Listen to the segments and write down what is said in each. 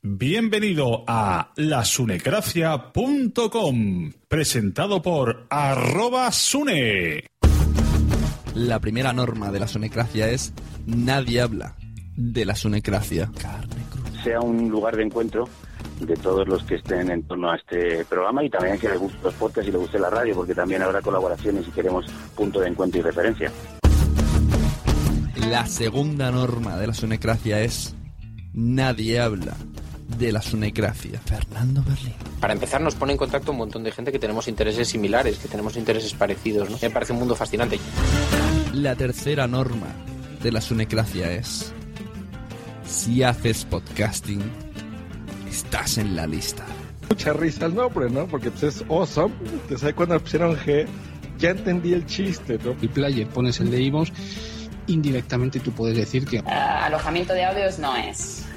Bienvenido a lasunecracia.com, presentado por arroba sune. La primera norma de la sonecracia es nadie habla de la sonecracia. sea un lugar de encuentro de todos los que estén en torno a este programa y también que les guste los podcasts y les guste la radio, porque también habrá colaboraciones y queremos punto de encuentro y referencia. La segunda norma de la sonecracia es nadie habla de la sonecracia. Fernando Berlín. Para empezar, nos pone en contacto un montón de gente que tenemos intereses similares, que tenemos intereses parecidos. ¿no? Me parece un mundo fascinante. La tercera norma de la sonecracia es si haces podcasting, estás en la lista. Mucha risa el nombre, ¿no? Porque pues, es awesome. Te sabes cuando pusieron G, ya entendí el chiste, ¿no? El player pones el de Ivos, indirectamente tú puedes decir que Uh, alojamiento de audios no es.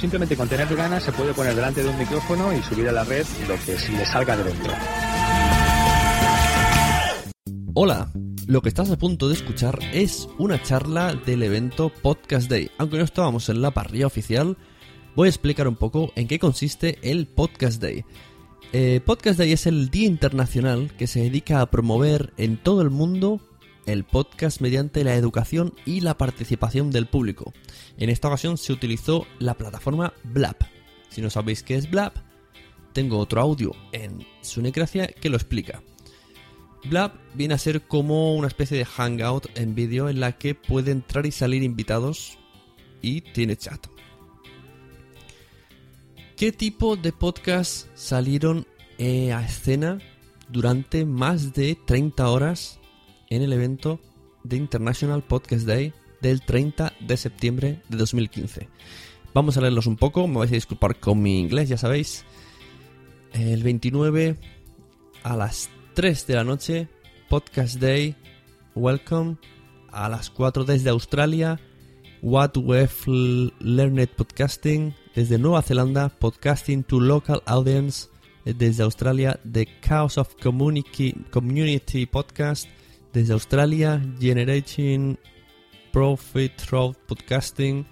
simplemente con tener ganas se puede poner delante de un micrófono y subir a la red lo que le salga de dentro. Hola, lo que estás a punto de escuchar es una charla del evento Podcast Day. Aunque no estábamos en la parrilla oficial, voy a explicar un poco en qué consiste el Podcast Day. Eh, Podcast Day es el día internacional que se dedica a promover en todo el mundo el podcast mediante la educación y la participación del público. En esta ocasión se utilizó la plataforma Blab. Si no sabéis qué es Blab, tengo otro audio en Sunecracia que lo explica. Blab viene a ser como una especie de hangout en vídeo en la que puede entrar y salir invitados y tiene chat. ¿Qué tipo de podcasts salieron eh, a escena durante más de 30 horas en el evento de International Podcast Day del 30 de septiembre de 2015. Vamos a leerlos un poco, me vais a disculpar con mi inglés, ya sabéis. El 29 a las 3 de la noche, Podcast Day, welcome. A las 4 desde Australia, What We've Learned Podcasting. Desde Nueva Zelanda, Podcasting to Local Audience. Desde Australia, The Chaos of Community, Community Podcast. Desde Australia, Generating Profit Through Podcasting.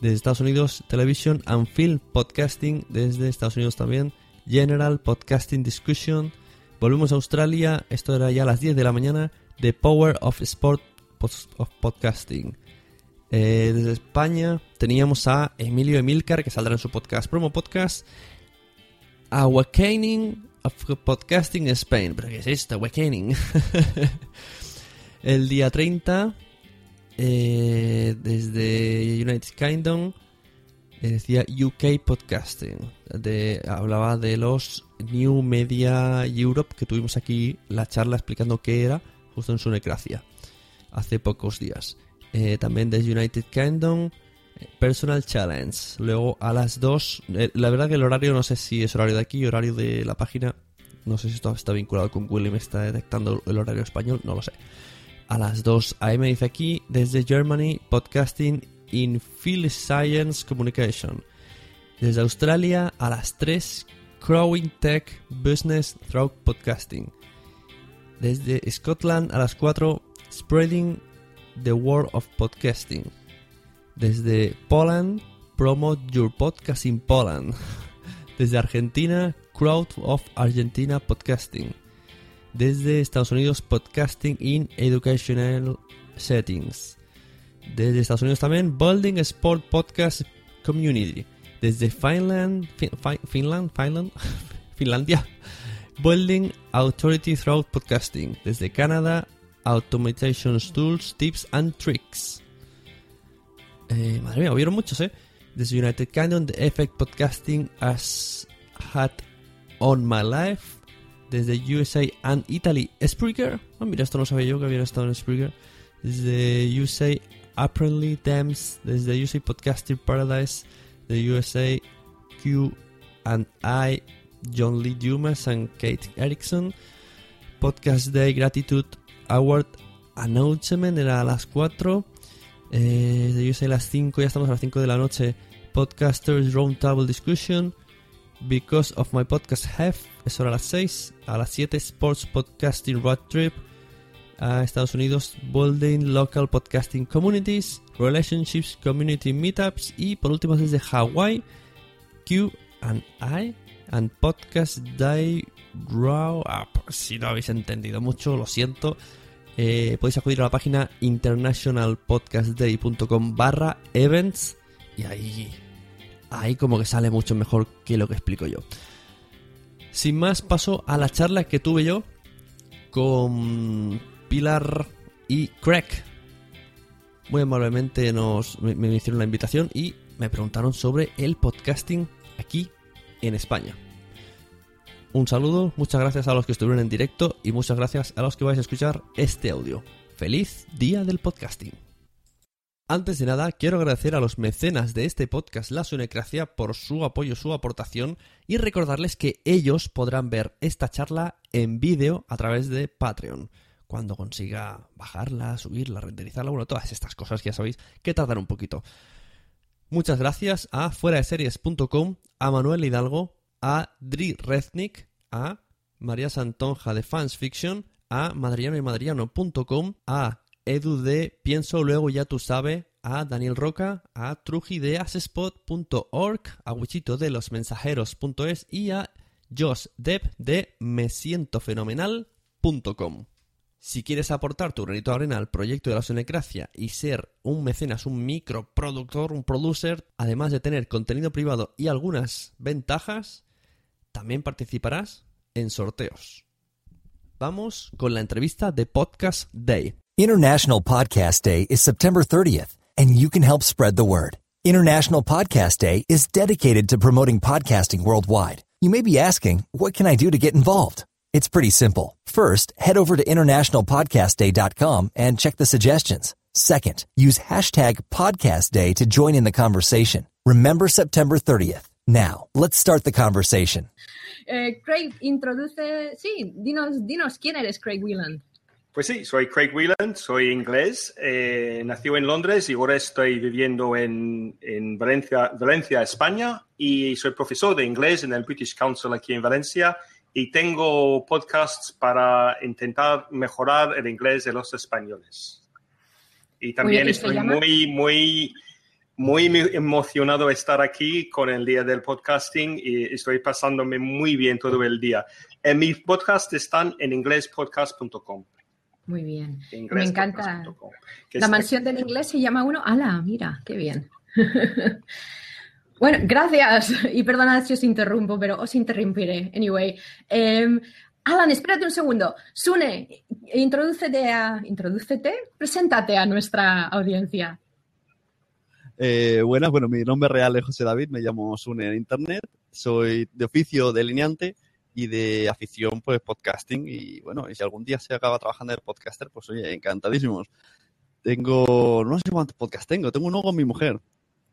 Desde Estados Unidos, Television and Film Podcasting. Desde Estados Unidos también, General Podcasting Discussion. Volvemos a Australia, esto era ya a las 10 de la mañana. The Power of Sport of Podcasting. Eh, desde España teníamos a Emilio Emilcar, que saldrá en su podcast, promo podcast. Awakening Podcasting Spain. ¿Pero qué es esto? Awakening. El día 30, eh, desde United Kingdom, eh, decía UK Podcasting. Hablaba de los New Media Europe, que tuvimos aquí la charla explicando qué era, justo en su necracia, hace pocos días. Eh, también desde United Kingdom, Personal Challenge. Luego a las 2, la verdad que el horario no sé si es horario de aquí, horario de la página. No sé si esto está vinculado con Google y me está detectando el horario español, no lo sé. A las 2 AM dice aquí, desde Germany, Podcasting in Field Science Communication. Desde Australia a las 3, Crowing Tech Business Through Podcasting. Desde Scotland a las 4, Spreading the World of Podcasting. Desde Poland, Promote Your Podcast in Poland. Desde Argentina, Crowd of Argentina Podcasting. Desde Estados Unidos, Podcasting in Educational Settings. Desde Estados Unidos también, Building Sport Podcast Community. Desde Finland, Finland, Finland, Finlandia, Building Authority Through Podcasting. Desde Canadá, Automation Tools, Tips and Tricks. Eh, madre mía, hubieron muchos, ¿eh? Desde United Kingdom, The Effect Podcasting has had on my life. Desde USA and Italy, Spreaker. Oh, mira, esto no sabía yo que había estado en Spreaker. Desde USA, Apparently Thames. Desde USA Podcasting Paradise. De USA, Q and I, John Lee Dumas and Kate Erickson. Podcast Day Gratitude Award Announcement era a las 4. Eh, USA a las 5, ya estamos a las 5 de la noche. Podcasters Roundtable Discussion. Because of My Podcast Have, eso era a las 6. A las 7, Sports Podcasting Road Trip. A Estados Unidos, Building Local Podcasting Communities. Relationships Community Meetups. Y por último, desde Hawaii, Q and I. And Podcast Day Raw Up. Si no habéis entendido mucho, lo siento. Eh, podéis acudir a la página internationalpodcastday.com barra events y ahí, ahí como que sale mucho mejor que lo que explico yo. Sin más, paso a la charla que tuve yo con Pilar y Craig. Muy amablemente nos, me, me hicieron la invitación y me preguntaron sobre el podcasting aquí en España. Un saludo, muchas gracias a los que estuvieron en directo y muchas gracias a los que vais a escuchar este audio. ¡Feliz Día del Podcasting! Antes de nada, quiero agradecer a los mecenas de este podcast La Sunecracia por su apoyo, su aportación y recordarles que ellos podrán ver esta charla en vídeo a través de Patreon. Cuando consiga bajarla, subirla, renderizarla, bueno, todas estas cosas que ya sabéis que tardan un poquito. Muchas gracias a fuera de series.com, a Manuel Hidalgo, a Dri Reznik, a María Santonja de Fans Fiction, a madriano y madriano.com, a Edu de Pienso Luego Ya Tú Sabe, a Daniel Roca, a trujideasespot.org, a Wichito de los mensajeros.es y a Josh Depp de mesientofenomenal.com. Si quieres aportar tu granito de arena al proyecto de la Sonecracia y ser un mecenas, un microproductor, un producer, además de tener contenido privado y algunas ventajas, también participarás en sorteos. Vamos con la entrevista de Podcast Day. International Podcast Day is September 30th, and you can help spread the word. International Podcast Day is dedicated to promoting podcasting worldwide. You may be asking, what can I do to get involved? It's pretty simple. First, head over to internationalpodcastday.com and check the suggestions. Second, use hashtag podcast day to join in the conversation. Remember September 30th. Now, let's start the conversation. Eh, Craig, introduce, sí, dinos, dinos quién eres, Craig Whelan. Pues sí, soy Craig Whelan, soy inglés, eh, nací en Londres y ahora estoy viviendo en, en Valencia, Valencia, España, y soy profesor de inglés en el British Council aquí en Valencia y tengo podcasts para intentar mejorar el inglés de los españoles. Y también Oye, ¿y se estoy llama? muy, muy, muy emocionado de estar aquí con el día del podcasting y estoy pasándome muy bien todo el día. En mis podcasts están en inglespodcast.com. Muy bien. Me encanta. La mansión del inglés se llama uno. ¡Hala! Mira, qué bien. bueno, gracias. Y perdonad si os interrumpo, pero os interrumpiré. Anyway. Em, Alan, espérate un segundo. Sune, introdúcete a. Introdúcete, preséntate a nuestra audiencia. Eh, buenas, bueno, mi nombre real es José David, me llamo Sune en internet, soy de oficio delineante y de afición pues podcasting y bueno, y si algún día se acaba trabajando de podcaster, pues oye, encantadísimos. Tengo, no sé cuántos podcasts tengo, tengo uno con mi mujer,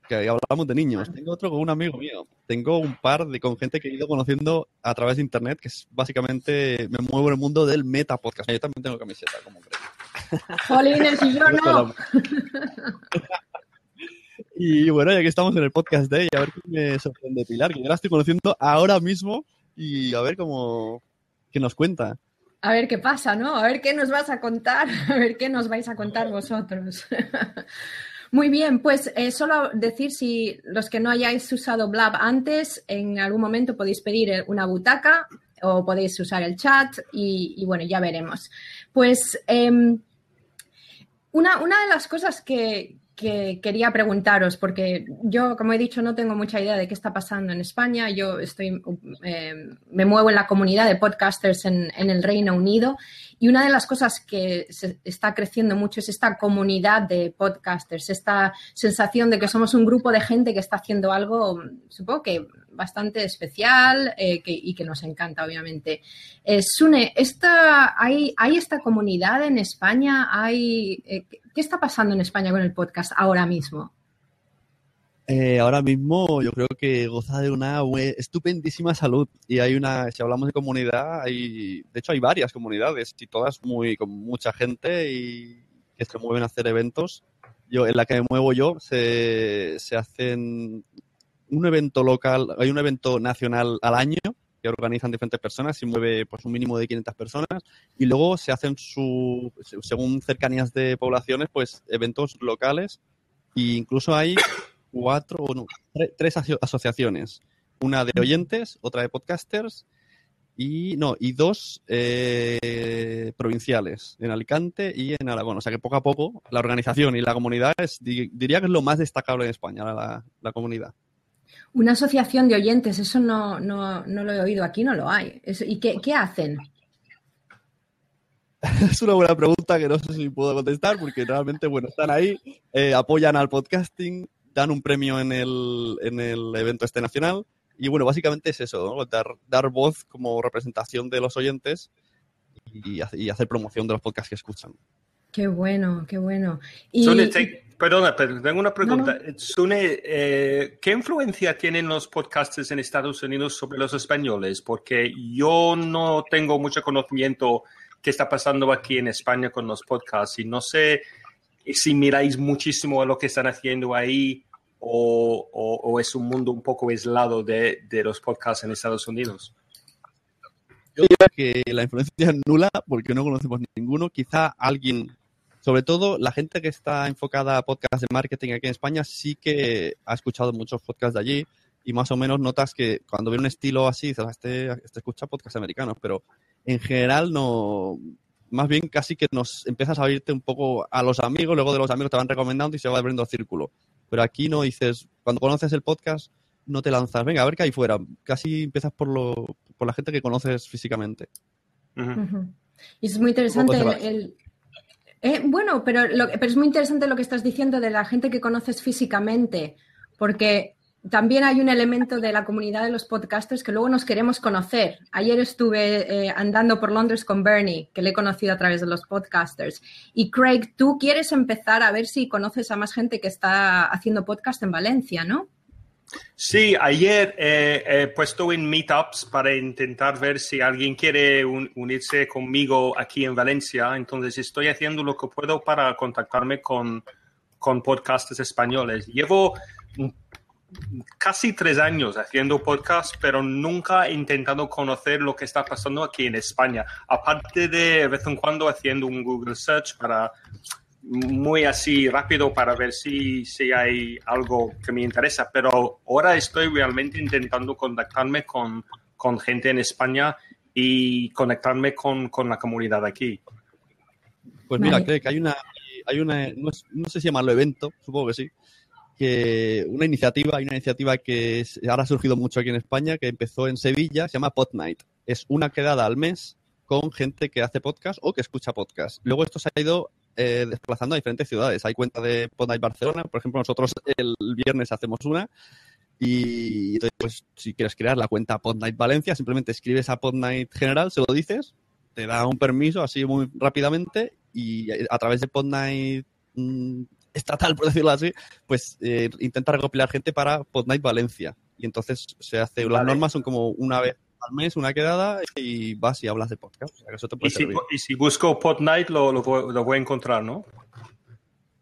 que hablamos de niños, tengo otro con un amigo mío, tengo un par de con gente que he ido conociendo a través de internet, que es básicamente, me muevo en el mundo del meta podcast. Yo también tengo camiseta, como creo. Jolines, y yo no. Y bueno, ya que estamos en el podcast de a ver qué me sorprende Pilar, que yo la estoy conociendo ahora mismo y a ver cómo qué nos cuenta. A ver qué pasa, ¿no? A ver qué nos vas a contar, a ver qué nos vais a contar vosotros. Muy bien, pues eh, solo decir si los que no hayáis usado Blab antes, en algún momento podéis pedir eh, una butaca o podéis usar el chat y, y bueno, ya veremos. Pues em, una, una de las cosas que, que quería preguntaros, porque yo, como he dicho, no tengo mucha idea de qué está pasando en España. Yo estoy, eh, me muevo en la comunidad de podcasters en, en, el Reino Unido y una de las cosas que se está creciendo mucho es esta comunidad de podcasters, esta sensación de que somos un grupo de gente que está haciendo algo, supongo que bastante especial eh, y que nos encanta, obviamente. Eh, Sune, esta, hay, ¿hay esta comunidad en España? ¿Hay, eh, ¿Qué está pasando en España con el podcast ahora mismo? Eh, ahora mismo yo creo que goza de una estupendísima salud y hay una, si hablamos de comunidad, hay, de hecho hay varias comunidades y todas muy con mucha gente y que se mueven a hacer eventos. Yo en la que me muevo yo se, se hacen un evento local, hay un evento nacional al año que organizan diferentes personas y mueve pues un mínimo de 500 personas y luego se hacen su según cercanías de poblaciones pues eventos locales e incluso hay cuatro no, tres, tres aso asociaciones una de oyentes otra de podcasters y no y dos eh, provinciales en Alicante y en Aragón. O sea que poco a poco la organización y la comunidad es diría que es lo más destacable en España la comunidad una asociación de oyentes, eso no, no, no lo he oído aquí, no lo hay. Eso, ¿Y qué, qué, hacen? Es una buena pregunta que no sé si puedo contestar porque realmente, bueno, están ahí, eh, apoyan al podcasting, dan un premio en el, en el evento este nacional y bueno, básicamente es eso, dar, dar voz como representación de los oyentes y, y hacer promoción de los podcasts que escuchan. Qué bueno, qué bueno. Y... Sune, te, perdona, pero tengo una pregunta. No, no. Sune, eh, ¿qué influencia tienen los podcasters en Estados Unidos sobre los españoles? Porque yo no tengo mucho conocimiento qué está pasando aquí en España con los podcasts y no sé si miráis muchísimo a lo que están haciendo ahí o, o, o es un mundo un poco aislado de, de los podcasts en Estados Unidos. Yo diría que la influencia es nula porque no conocemos ninguno. Quizá alguien, sobre todo la gente que está enfocada a podcasts de marketing aquí en España, sí que ha escuchado muchos podcasts de allí y más o menos notas que cuando ve un estilo así, dices, este, este escucha podcasts americanos, pero en general no, más bien casi que nos empiezas a abrirte un poco a los amigos, luego de los amigos te van recomendando y se va abriendo el círculo. Pero aquí no dices, cuando conoces el podcast, no te lanzas, venga, a ver qué hay fuera. Casi empiezas por, lo, por la gente que conoces físicamente. Uh -huh. Y es muy interesante el... el... Eh, bueno, pero, lo, pero es muy interesante lo que estás diciendo de la gente que conoces físicamente, porque también hay un elemento de la comunidad de los podcasters que luego nos queremos conocer. Ayer estuve eh, andando por Londres con Bernie, que le he conocido a través de los podcasters. Y Craig, tú quieres empezar a ver si conoces a más gente que está haciendo podcast en Valencia, ¿no? Sí, ayer eh, he puesto en meetups para intentar ver si alguien quiere unirse conmigo aquí en Valencia. Entonces estoy haciendo lo que puedo para contactarme con, con españoles. Llevo casi tres años haciendo podcast, pero nunca he intentado conocer lo que está pasando aquí en España. Aparte de, de vez en cuando haciendo un Google Search para muy así rápido para ver si, si hay algo que me interesa, pero ahora estoy realmente intentando contactarme con, con gente en España y conectarme con, con la comunidad aquí. Pues mira, creo que hay una, hay una no, sé si llamarlo evento, supongo que sí, que una iniciativa, hay una iniciativa que ahora ha surgido mucho aquí en España, que empezó en Sevilla, se llama Pod Night. Es una quedada al mes con gente que hace podcast o que escucha podcast. Luego esto se ha ido eh, desplazando a diferentes ciudades. Hay cuenta de Podnight Barcelona, por ejemplo, nosotros el viernes hacemos una. Y entonces, pues, si quieres crear la cuenta Podnight Valencia, simplemente escribes a Podnight General, se lo dices, te da un permiso así muy rápidamente y a través de Podnight mm, estatal, por decirlo así, pues eh, intenta recopilar gente para Podnight Valencia. Y entonces se hace, las normas son como una vez al mes una quedada y vas y hablas de podcast. y, si, busco Pod Night lo, lo, voy a encontrar, ¿no?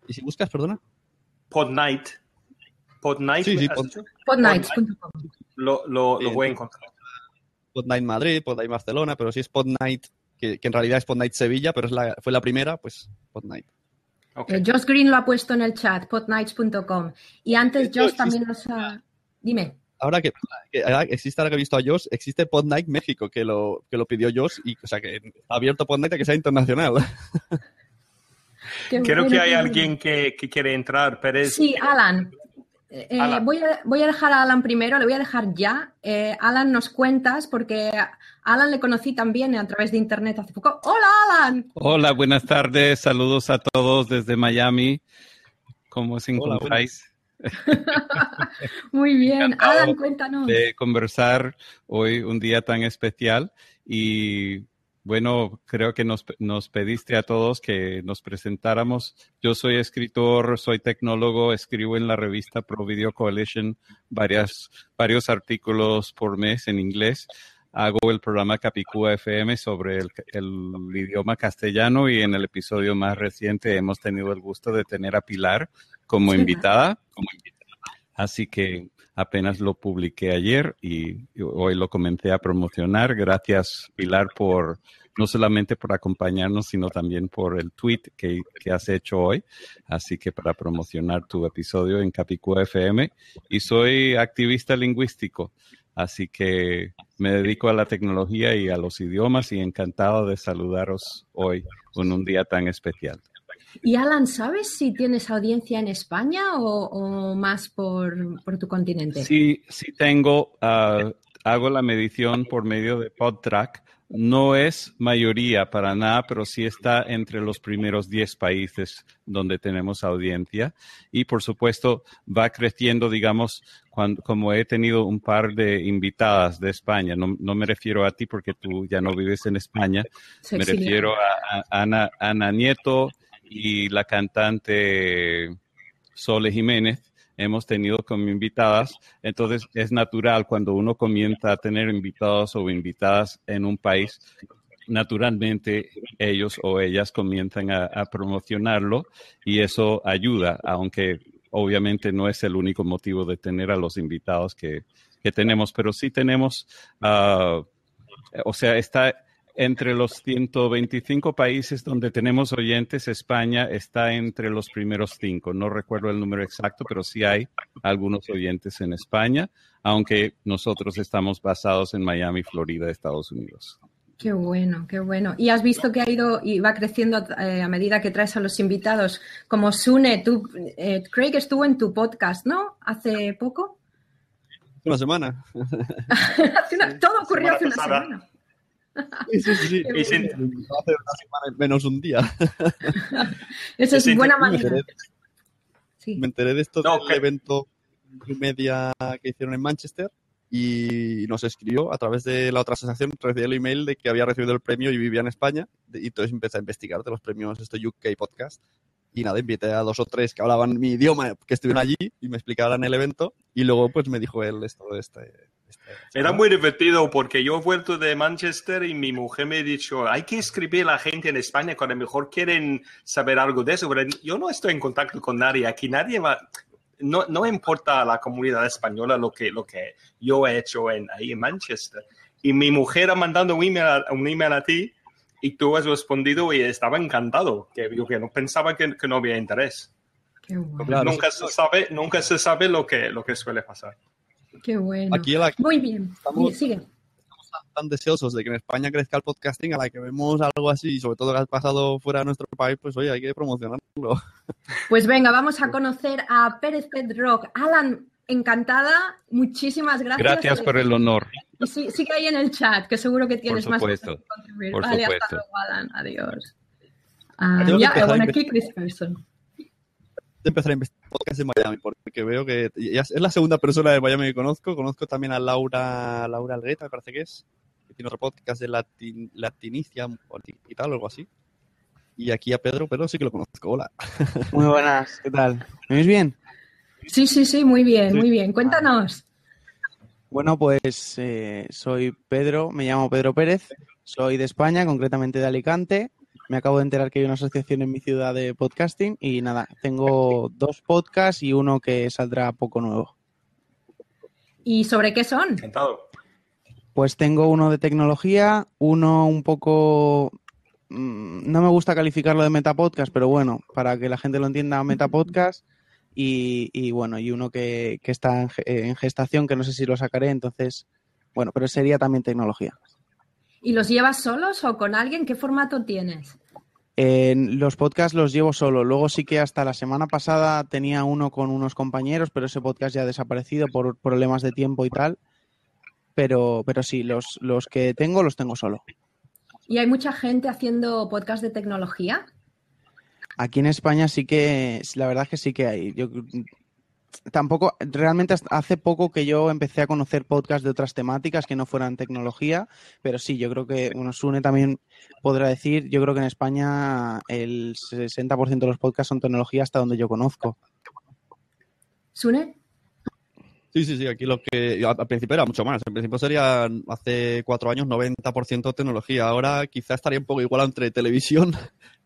¿Y si buscas, perdona? Pod Night. Pod Night. Sí, sí, Podnight.com. Lo, lo, lo voy a encontrar. Pod Night Madrid, Pod Night Barcelona, pero si es Pod Night, que, en realidad es Pod Night Sevilla, pero es la, fue la primera, pues Pod Night. Okay. Eh, Josh Green lo ha puesto en el chat, podnights.com. Y antes Josh también nos ha... Dime ahora que, existe, ahora que he visto a Josh, existe Pod Night México, que lo, que lo pidió Josh, y, o sea, que está abierto Pod Night a que sea internacional. Creo que hay alguien que, quiere entrar, Pérez. Sí, Alan. Eh, voy, a, voy, a, dejar a Alan primero, le voy a dejar ya. Eh, Alan, nos cuentas, porque a Alan le conocí también a través de internet hace poco. ¡Hola, Alan! Hola, buenas tardes. Saludos a todos desde Miami. ¿Cómo se encontráis? Muy bien, Alan, cuéntanos. De conversar hoy, un día tan especial. Y bueno, creo que nos, nos, pediste a todos que nos presentáramos. Yo soy escritor, soy tecnólogo, escribo en la revista Pro Video Coalition varias, varios artículos por mes en inglés. Hago el programa Capicúa FM sobre el, el, idioma castellano y en el episodio más reciente hemos tenido el gusto de tener a Pilar como invitada. Como Así que apenas lo publiqué ayer y hoy lo comencé a promocionar. Gracias, Pilar, por no solamente por acompañarnos, sino también por el tweet que, has hecho hoy. Así que para promocionar tu episodio en Capicúa FM. Y soy activista lingüístico. Así que me dedico a la tecnología y a los idiomas y encantado de saludaros hoy en un día tan especial. Y Alan, ¿sabes si tienes audiencia en España o, más por, tu continente? Sí, sí tengo. Ah, hago la medición por medio de PodTrack. No es mayoría para nada, pero sí está entre los primeros 10 países donde tenemos audiencia. Y por supuesto va creciendo, digamos, cuando, como he tenido un par de invitadas de España. No, me refiero a ti porque tú ya no vives en España. me refiero a, Ana, Ana Nieto, y la cantante Sole Jiménez hemos tenido como invitadas. Entonces es natural cuando uno comienza a tener invitados o invitadas en un país, naturalmente ellos o ellas comienzan a, promocionarlo y eso ayuda, aunque obviamente no es el único motivo de tener a los invitados que, tenemos, pero sí tenemos, ah, o sea, está entre los 125 países donde tenemos oyentes, España está entre los primeros cinco. No recuerdo el número exacto, pero sí hay algunos oyentes en España, aunque nosotros estamos basados en Miami, Florida, Estados Unidos. Qué bueno, qué bueno. Y has visto que ha ido y va creciendo eh, a medida que traes a los invitados. Como Sune, tú, eh, Craig estuvo en tu podcast, ¿no? Hace poco. Una semana. todo ocurrió hace una semana. Sí, sí, sí. Hace una semana menos un día. Eso es buena manera. Me enteré, de esto del evento y media que hicieron en Manchester y nos escribió a través de la otra asociación, recibí el email de que había recibido el premio y vivía en España. Y entonces empecé a investigar de los premios este UK Podcast. Y nada, invité a dos o tres que hablaban mi idioma, que estuvieron allí y me explicaran el evento. Y luego pues me dijo él esto de este, Era muy divertido porque yo he vuelto de Manchester y mi mujer me ha dicho, hay que escribir a la gente en España cuando mejor quieren saber algo de eso, pero yo no estoy en contacto con nadie, aquí nadie va, no, no importa a la comunidad española lo que, lo que yo he hecho en, ahí en Manchester. Y mi mujer ha mandado un email a, un email a ti y tú has respondido y estaba encantado, que yo que no pensaba que, que no había interés. Qué bueno. nunca, se sabe, nunca se sabe lo que, lo que suele pasar. Qué bueno. Aquí la- Muy bien. Estamos- Sigue. tan deseosos de que en España crezca el podcasting, a la que vemos algo así, y sobre todo que ha pasado fuera de nuestro país, pues oye, hay que promocionarlo. Pues venga, vamos a conocer a Pérez Pedrock. Alan, encantada. Muchísimas gracias. Gracias por el honor. Y sí- sigue ahí en el chat, que seguro que tienes más cosas supuesto, que contribuir. por vale, hasta supuesto. luego, Alan. Adiós. Ah, a bueno, inve- aquí Chris Person. de empezar a investigar podcast en Miami, porque veo que ya es la segunda persona de Miami que conozco. Conozco también a Laura, Laura Algueta, me parece que es, que tiene otro podcast de Latin, Latinicia y tal, o algo así. Y aquí a Pedro, pero sí que lo conozco. Hola. Muy buenas, ¿qué tal? ¿Me oís bien? Sí, sí, sí, muy bien, muy bien. Cuéntanos. Bueno, pues eh, soy Pedro, me llamo Pedro Pérez, soy de España, concretamente de Alicante. Me acabo de enterar que hay una asociación en mi ciudad de podcasting y nada, tengo dos podcasts y uno que saldrá poco nuevo. ¿Y sobre qué son? Encantado. Pues tengo uno de tecnología, uno un poco... mm, No me gusta calificarlo de metapodcast, pero bueno, para que la gente lo entienda, metapodcast. Y, y bueno, y uno que, que está en gestación, que no sé si lo sacaré, entonces, bueno, pero sería también tecnología. ¿Y los llevas solos o con alguien? ¿Qué formato tienes? En los podcasts los llevo solo. Luego sí que hasta la semana pasada tenía uno con unos compañeros, pero ese podcast ya ha desaparecido por problemas de tiempo y tal. Pero, pero sí, los, los que tengo los tengo solo. ¿Y hay mucha gente haciendo podcast de tecnología? Aquí en España sí que, la verdad es que sí que hay. Yo tampoco, realmente hace poco que yo empecé a conocer podcasts de otras temáticas que no fueran tecnología, pero sí, yo creo que, bueno, Sune también podrá decir, yo creo que en España el 60% de los podcasts son tecnología hasta donde yo conozco. ¿Sune? Sí, sí, sí, aquí lo que al al principio era mucho más. En principio sería hace cuatro años 90% tecnología. Ahora quizás estaría un poco igual entre televisión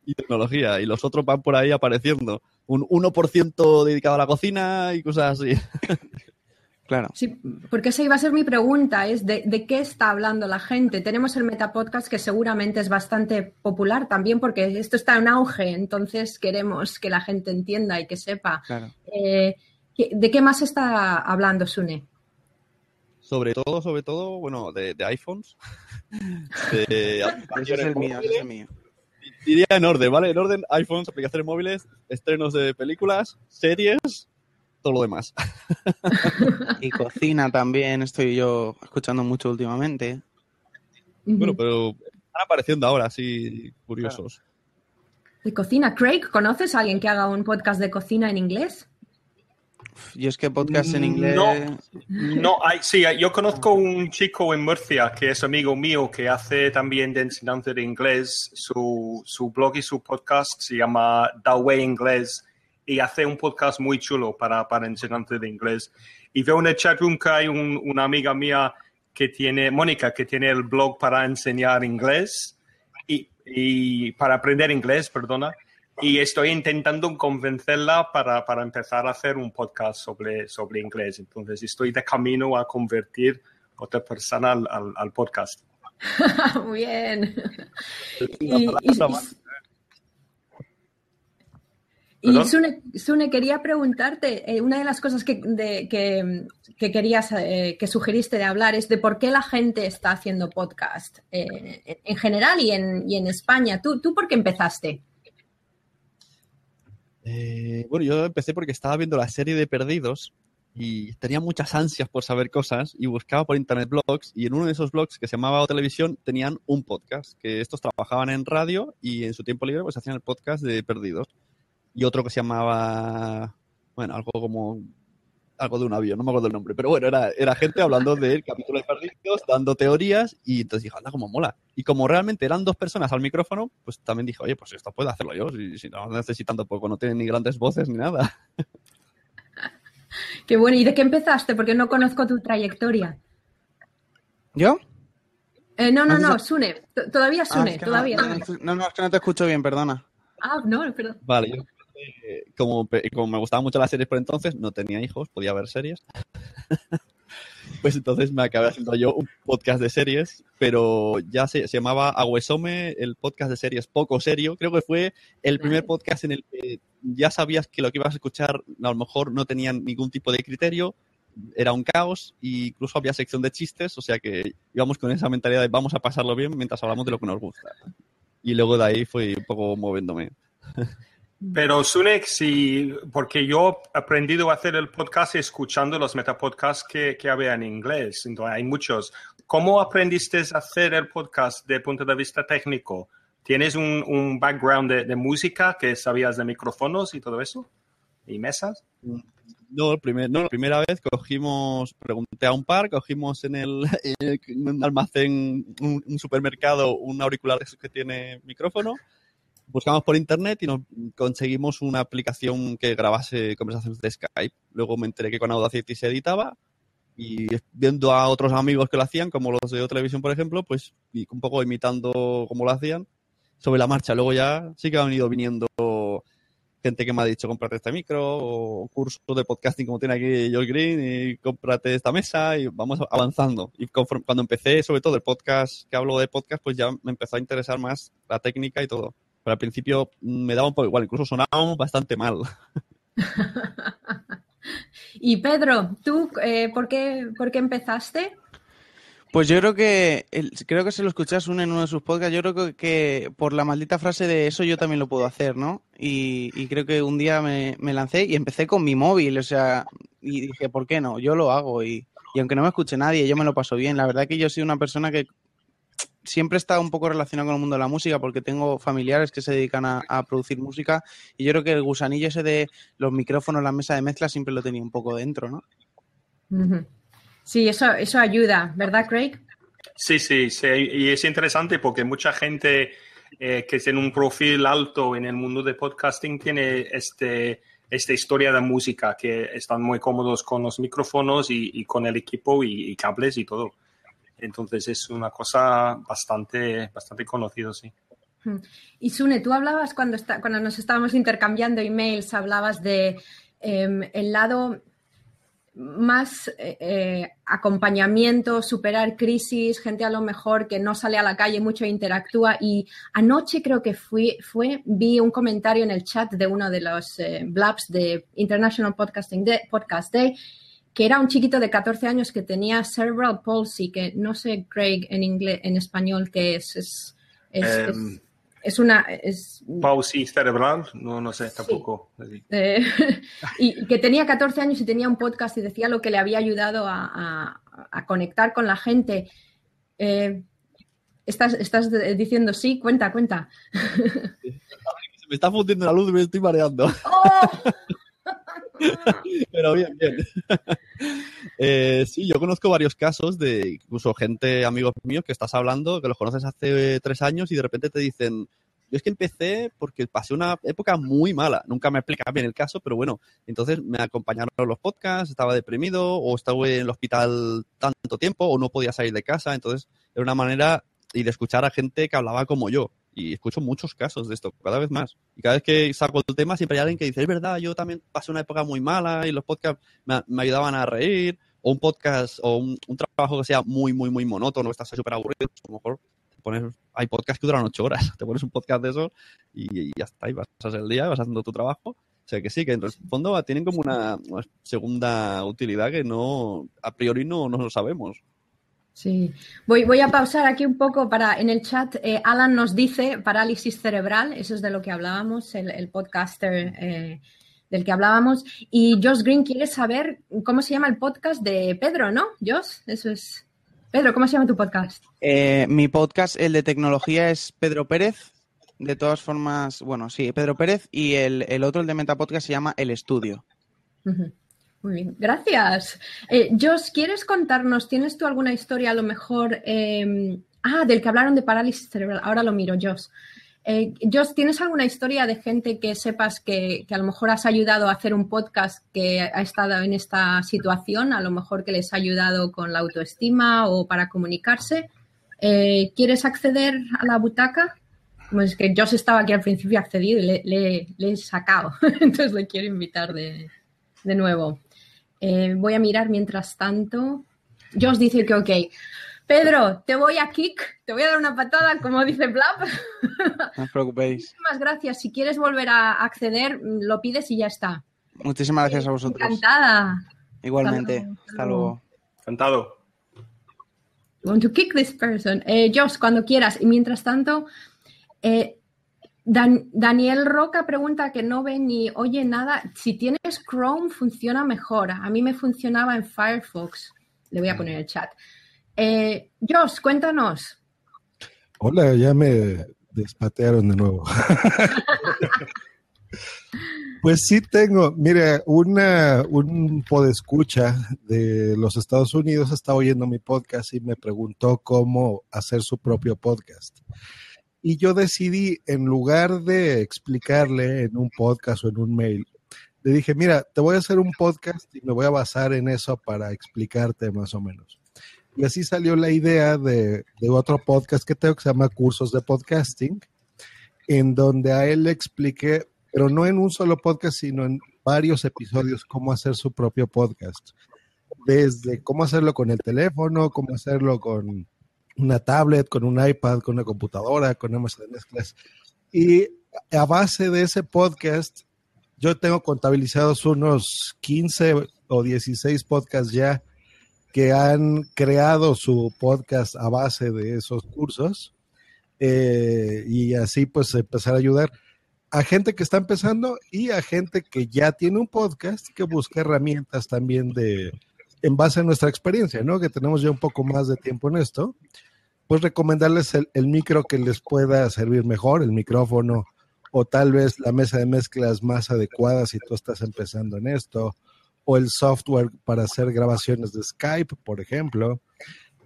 y tecnología. Y los otros van por ahí apareciendo. Un 1% dedicado a la cocina y cosas así. Claro. Sí, porque esa iba a ser mi pregunta, es de, de qué está hablando la gente. Tenemos el Metapodcast que seguramente es bastante popular también porque esto está en auge, entonces queremos que la gente entienda y que sepa. Claro. Eh, ¿qué- ¿De qué más está hablando Sune? Sobre todo, sobre todo, bueno, de, de iPhones. De Ese es el mío, ese es el mío. Diría en orden, ¿vale? En orden, iPhones, aplicaciones móviles, estrenos de películas, series, todo lo demás. Y cocina también, estoy yo escuchando mucho últimamente. Bueno, pero están apareciendo ahora, así, curiosos. De cocina. Craig, ¿conoces a alguien que haga un podcast de cocina en inglés? Yo es que podcast en inglés... No, no hay, sí, yo conozco un chico en Murcia que es amigo mío que hace también de enseñanza de inglés. Su, su blog y su podcast se llama The Way Inglés y hace un podcast muy chulo para, para enseñanza de inglés. Y veo en el chat room que hay un- una amiga mía que tiene, Mónica, que tiene el blog para enseñar inglés y, y para aprender inglés, perdona. Y estoy intentando convencerla para, para empezar a hacer un podcast sobre, sobre inglés. Entonces, estoy de camino a convertir otra persona al, al- al podcast. Muy bien. Y, y-. Sune, Sune, quería preguntarte, eh, una de las cosas que, de- que, que querías, eh, que sugeriste de hablar es de por qué la gente está haciendo podcast eh, en- en general y en, y en España. ¿Tú, ¿Tú por qué empezaste? Eh, bueno, yo empecé porque estaba viendo la serie de Perdidos y tenía muchas ansias por saber cosas y buscaba por internet blogs y en uno de esos blogs que se llamaba O Televisión tenían un podcast, que estos trabajaban en radio y en su tiempo libre pues hacían el podcast de Perdidos. Y otro que se llamaba, bueno, algo como algo de un avión, no me acuerdo el nombre, pero bueno, era, era gente hablando del capítulo de Perdidos, dando teorías, y entonces dije, anda, como mola. Y como realmente eran dos personas al micrófono, pues también dije, oye, pues esto puedo hacerlo yo, si, si no necesitan tampoco, no tienen ni grandes voces ni nada. Qué bueno. ¿Y de qué empezaste? Porque no conozco tu trayectoria. ¿Yo? Eh, no, no, no, Sune. Todavía Ah, Sune, es que todavía. No, no, no, es que no te escucho bien, perdona. Ah, no, perdón. Vale, yo eh, como, como me gustaban mucho las series por entonces, no tenía hijos, podía ver series. pues entonces me acabé haciendo yo un podcast de series, pero ya se, se llamaba Aguesome, el podcast de series poco serio. Creo que fue el primer podcast en el que ya sabías que lo que ibas a escuchar a lo mejor no tenían ningún tipo de criterio, era un caos e incluso había sección de chistes, o sea que íbamos con esa mentalidad de vamos a pasarlo bien mientras hablamos de lo que nos gusta. Y luego de ahí fui un poco moviéndome. Pero Sunek, sí, porque yo he aprendido a hacer el podcast escuchando los metapodcasts que, que había en inglés. Entonces, hay muchos. ¿Cómo aprendiste a hacer el podcast de punto de vista técnico? ¿Tienes un, un background de, de música que sabías de micrófonos y todo eso? ¿Y mesas? No, el primer, no, la primera vez cogimos, pregunté a un par, cogimos en el, en un almacén, un, un supermercado, un auricular que tiene micrófono, buscamos por internet y nos conseguimos una aplicación que grabase conversaciones de Skype. Luego me enteré que con Audacity se editaba y viendo a otros amigos que lo hacían, como los de televisión, por ejemplo, pues un poco imitando cómo lo hacían sobre la marcha. Luego ya sí que han ido viniendo gente que me ha dicho cómprate este micro o cursos de podcasting como tiene aquí Joel Green y cómprate esta mesa y vamos avanzando. Y conforme- cuando empecé, sobre todo el podcast, que hablo de podcast, pues ya me empezó a interesar más la técnica y todo. Pero al principio me daba un poco igual, incluso sonábamos bastante mal. Y Pedro, ¿tú eh, ¿por, qué, por qué empezaste? Pues yo creo que, el- creo que se lo escuchas uno en uno de sus podcasts, yo creo que, que por la maldita frase de eso yo también lo puedo hacer, ¿no? Y, y creo que un día me, me lancé y empecé con mi móvil, o sea, y dije, ¿por qué no? Yo lo hago y, y aunque no me escuche nadie, yo me lo paso bien. La verdad que yo soy una persona que siempre estado un poco relacionado con el mundo de la música porque tengo familiares que se dedican a, a producir música y yo creo que el gusanillo ese de los micrófonos, la mesa de mezcla siempre lo tenía un poco dentro, ¿no? Sí, eso, eso ayuda, ¿verdad, Craig? Sí, sí, sí. Y es interesante porque mucha gente eh, que tiene un perfil alto en el mundo de podcasting tiene este, esta historia de música, que están muy cómodos con los micrófonos y, y con el equipo y, y cables y todo. Entonces es una cosa bastante, bastante conocido, sí. Y Sune, tú hablabas cuando, está, cuando nos estábamos intercambiando emails, hablabas de em, el lado más eh, eh, acompañamiento, superar crisis, gente a lo mejor que no sale a la calle mucho e interactúa. Y anoche creo que fui, fue, vi un comentario en el chat de uno de los eh, blabs de International Podcasting Day, Podcast Day, que era un chiquito de 14 años que tenía cerebral palsy, que no sé, Craig, en inglés, en español, qué es. Es, es, es- Em, es una. Es, Pausi cerebral, no, no sé tampoco. eh, y que tenía 14 años y tenía un podcast y decía lo que le había ayudado a, a- a conectar con la gente. Eh, estás, estás diciendo sí, cuenta, cuenta. Se me está fundiendo la luz y me estoy mareando. Pero bien, bien. Eh, sí, yo conozco varios casos de incluso gente, amigos míos, que estás hablando, que los conoces hace tres años y de repente te dicen, yo es que empecé porque pasé una época muy mala. Nunca me explica bien el caso, pero bueno, entonces me acompañaron los podcasts, estaba deprimido o estaba en el hospital tanto tiempo o no podía salir de casa. Entonces era una manera y de escuchar a gente que hablaba como yo. Y escucho muchos casos de esto, cada vez más. Y cada vez que saco el tema, siempre hay alguien que dice, es verdad, yo también pasé una época muy mala y los podcasts me, ayudaban a reír. O un podcast o un, trabajo que sea muy, muy, muy monótono, estás súper aburrido. A lo mejor te pones, hay podcasts que duran ocho horas. Te pones un podcast de esos y, ya está. Y hacer el día, vas haciendo tu trabajo. O sea que sí, que en el fondo tienen como una, una segunda utilidad que no, a priori no, no lo sabemos. Sí, voy, voy a pausar aquí un poco para en el chat. eh, Alan nos dice parálisis cerebral, eso es de lo que hablábamos, el, el podcaster eh, del que hablábamos. Y Josh Green quiere saber cómo se llama el podcast de Pedro, ¿no? Josh, eso es. Pedro, ¿cómo se llama tu podcast? Eh, mi podcast, el de tecnología, es Pedro Pérez. De todas formas, bueno, sí, Pedro Pérez. Y el, el otro, el de Metapodcast, se llama El Estudio. Ujú. Muy bien, gracias. Eh, Josh, ¿quieres contarnos, tienes tú alguna historia a lo mejor, eh, ah, del que hablaron de parálisis cerebral, ahora lo miro, Josh. Eh, Josh, ¿tienes alguna historia de gente que sepas que, a lo mejor has ayudado a hacer un podcast que ha estado en esta situación, a lo mejor que les ha ayudado con la autoestima o para comunicarse? Eh, ¿Quieres acceder a la butaca? Pues es que Josh estaba aquí al principio accedido y le, le, le he sacado, entonces le quiero invitar de, de nuevo. Eh, voy a mirar mientras tanto. Josh dice que ok. Pedro, te voy a kick, te voy a dar una patada, como dice Blab. No os preocupéis. Muchísimas gracias. Si quieres volver a acceder, lo pides y ya está. Muchísimas gracias a vosotros. Encantada. Igualmente. Hasta luego. Encantado. Want to kick this person. Eh, Josh, cuando quieras. Y mientras tanto, eh, Dan Daniel Roca pregunta que no ve ni oye nada. Si tienes Chrome, funciona mejor. A mí me funcionaba en Firefox. Le voy a poner el chat. Eh, Josh, cuéntanos. Hola, ya me despatearon de nuevo. pues sí tengo, mire, una, un podescucha de los Estados Unidos está oyendo mi podcast y me preguntó cómo hacer su propio podcast. Y yo decidí, en lugar de explicarle en un podcast o en un mail, le dije, mira, te voy a hacer un podcast y me voy a basar en eso para explicarte más o menos. Y así salió la idea de, de, otro podcast que tengo que se llama Cursos de Podcasting, en donde a él le expliqué, pero no en un solo podcast, sino en varios episodios, cómo hacer su propio podcast. Desde cómo hacerlo con el teléfono, cómo hacerlo con una tablet, con un iPad, con una computadora, con una mesa de mezclas. Y a base de ese podcast, yo tengo contabilizados unos 15 o 16 podcasts ya que han creado su podcast a base de esos cursos eh, y así pues empezar a ayudar a gente que está empezando y a gente que ya tiene un podcast que busca herramientas también de en base a nuestra experiencia, ¿no? Que tenemos ya un poco más de tiempo en esto, pues recomendarles el, el micro que les pueda servir mejor, el micrófono o tal vez la mesa de mezclas más adecuada si tú estás empezando en esto, o el software para hacer grabaciones de Skype, por ejemplo.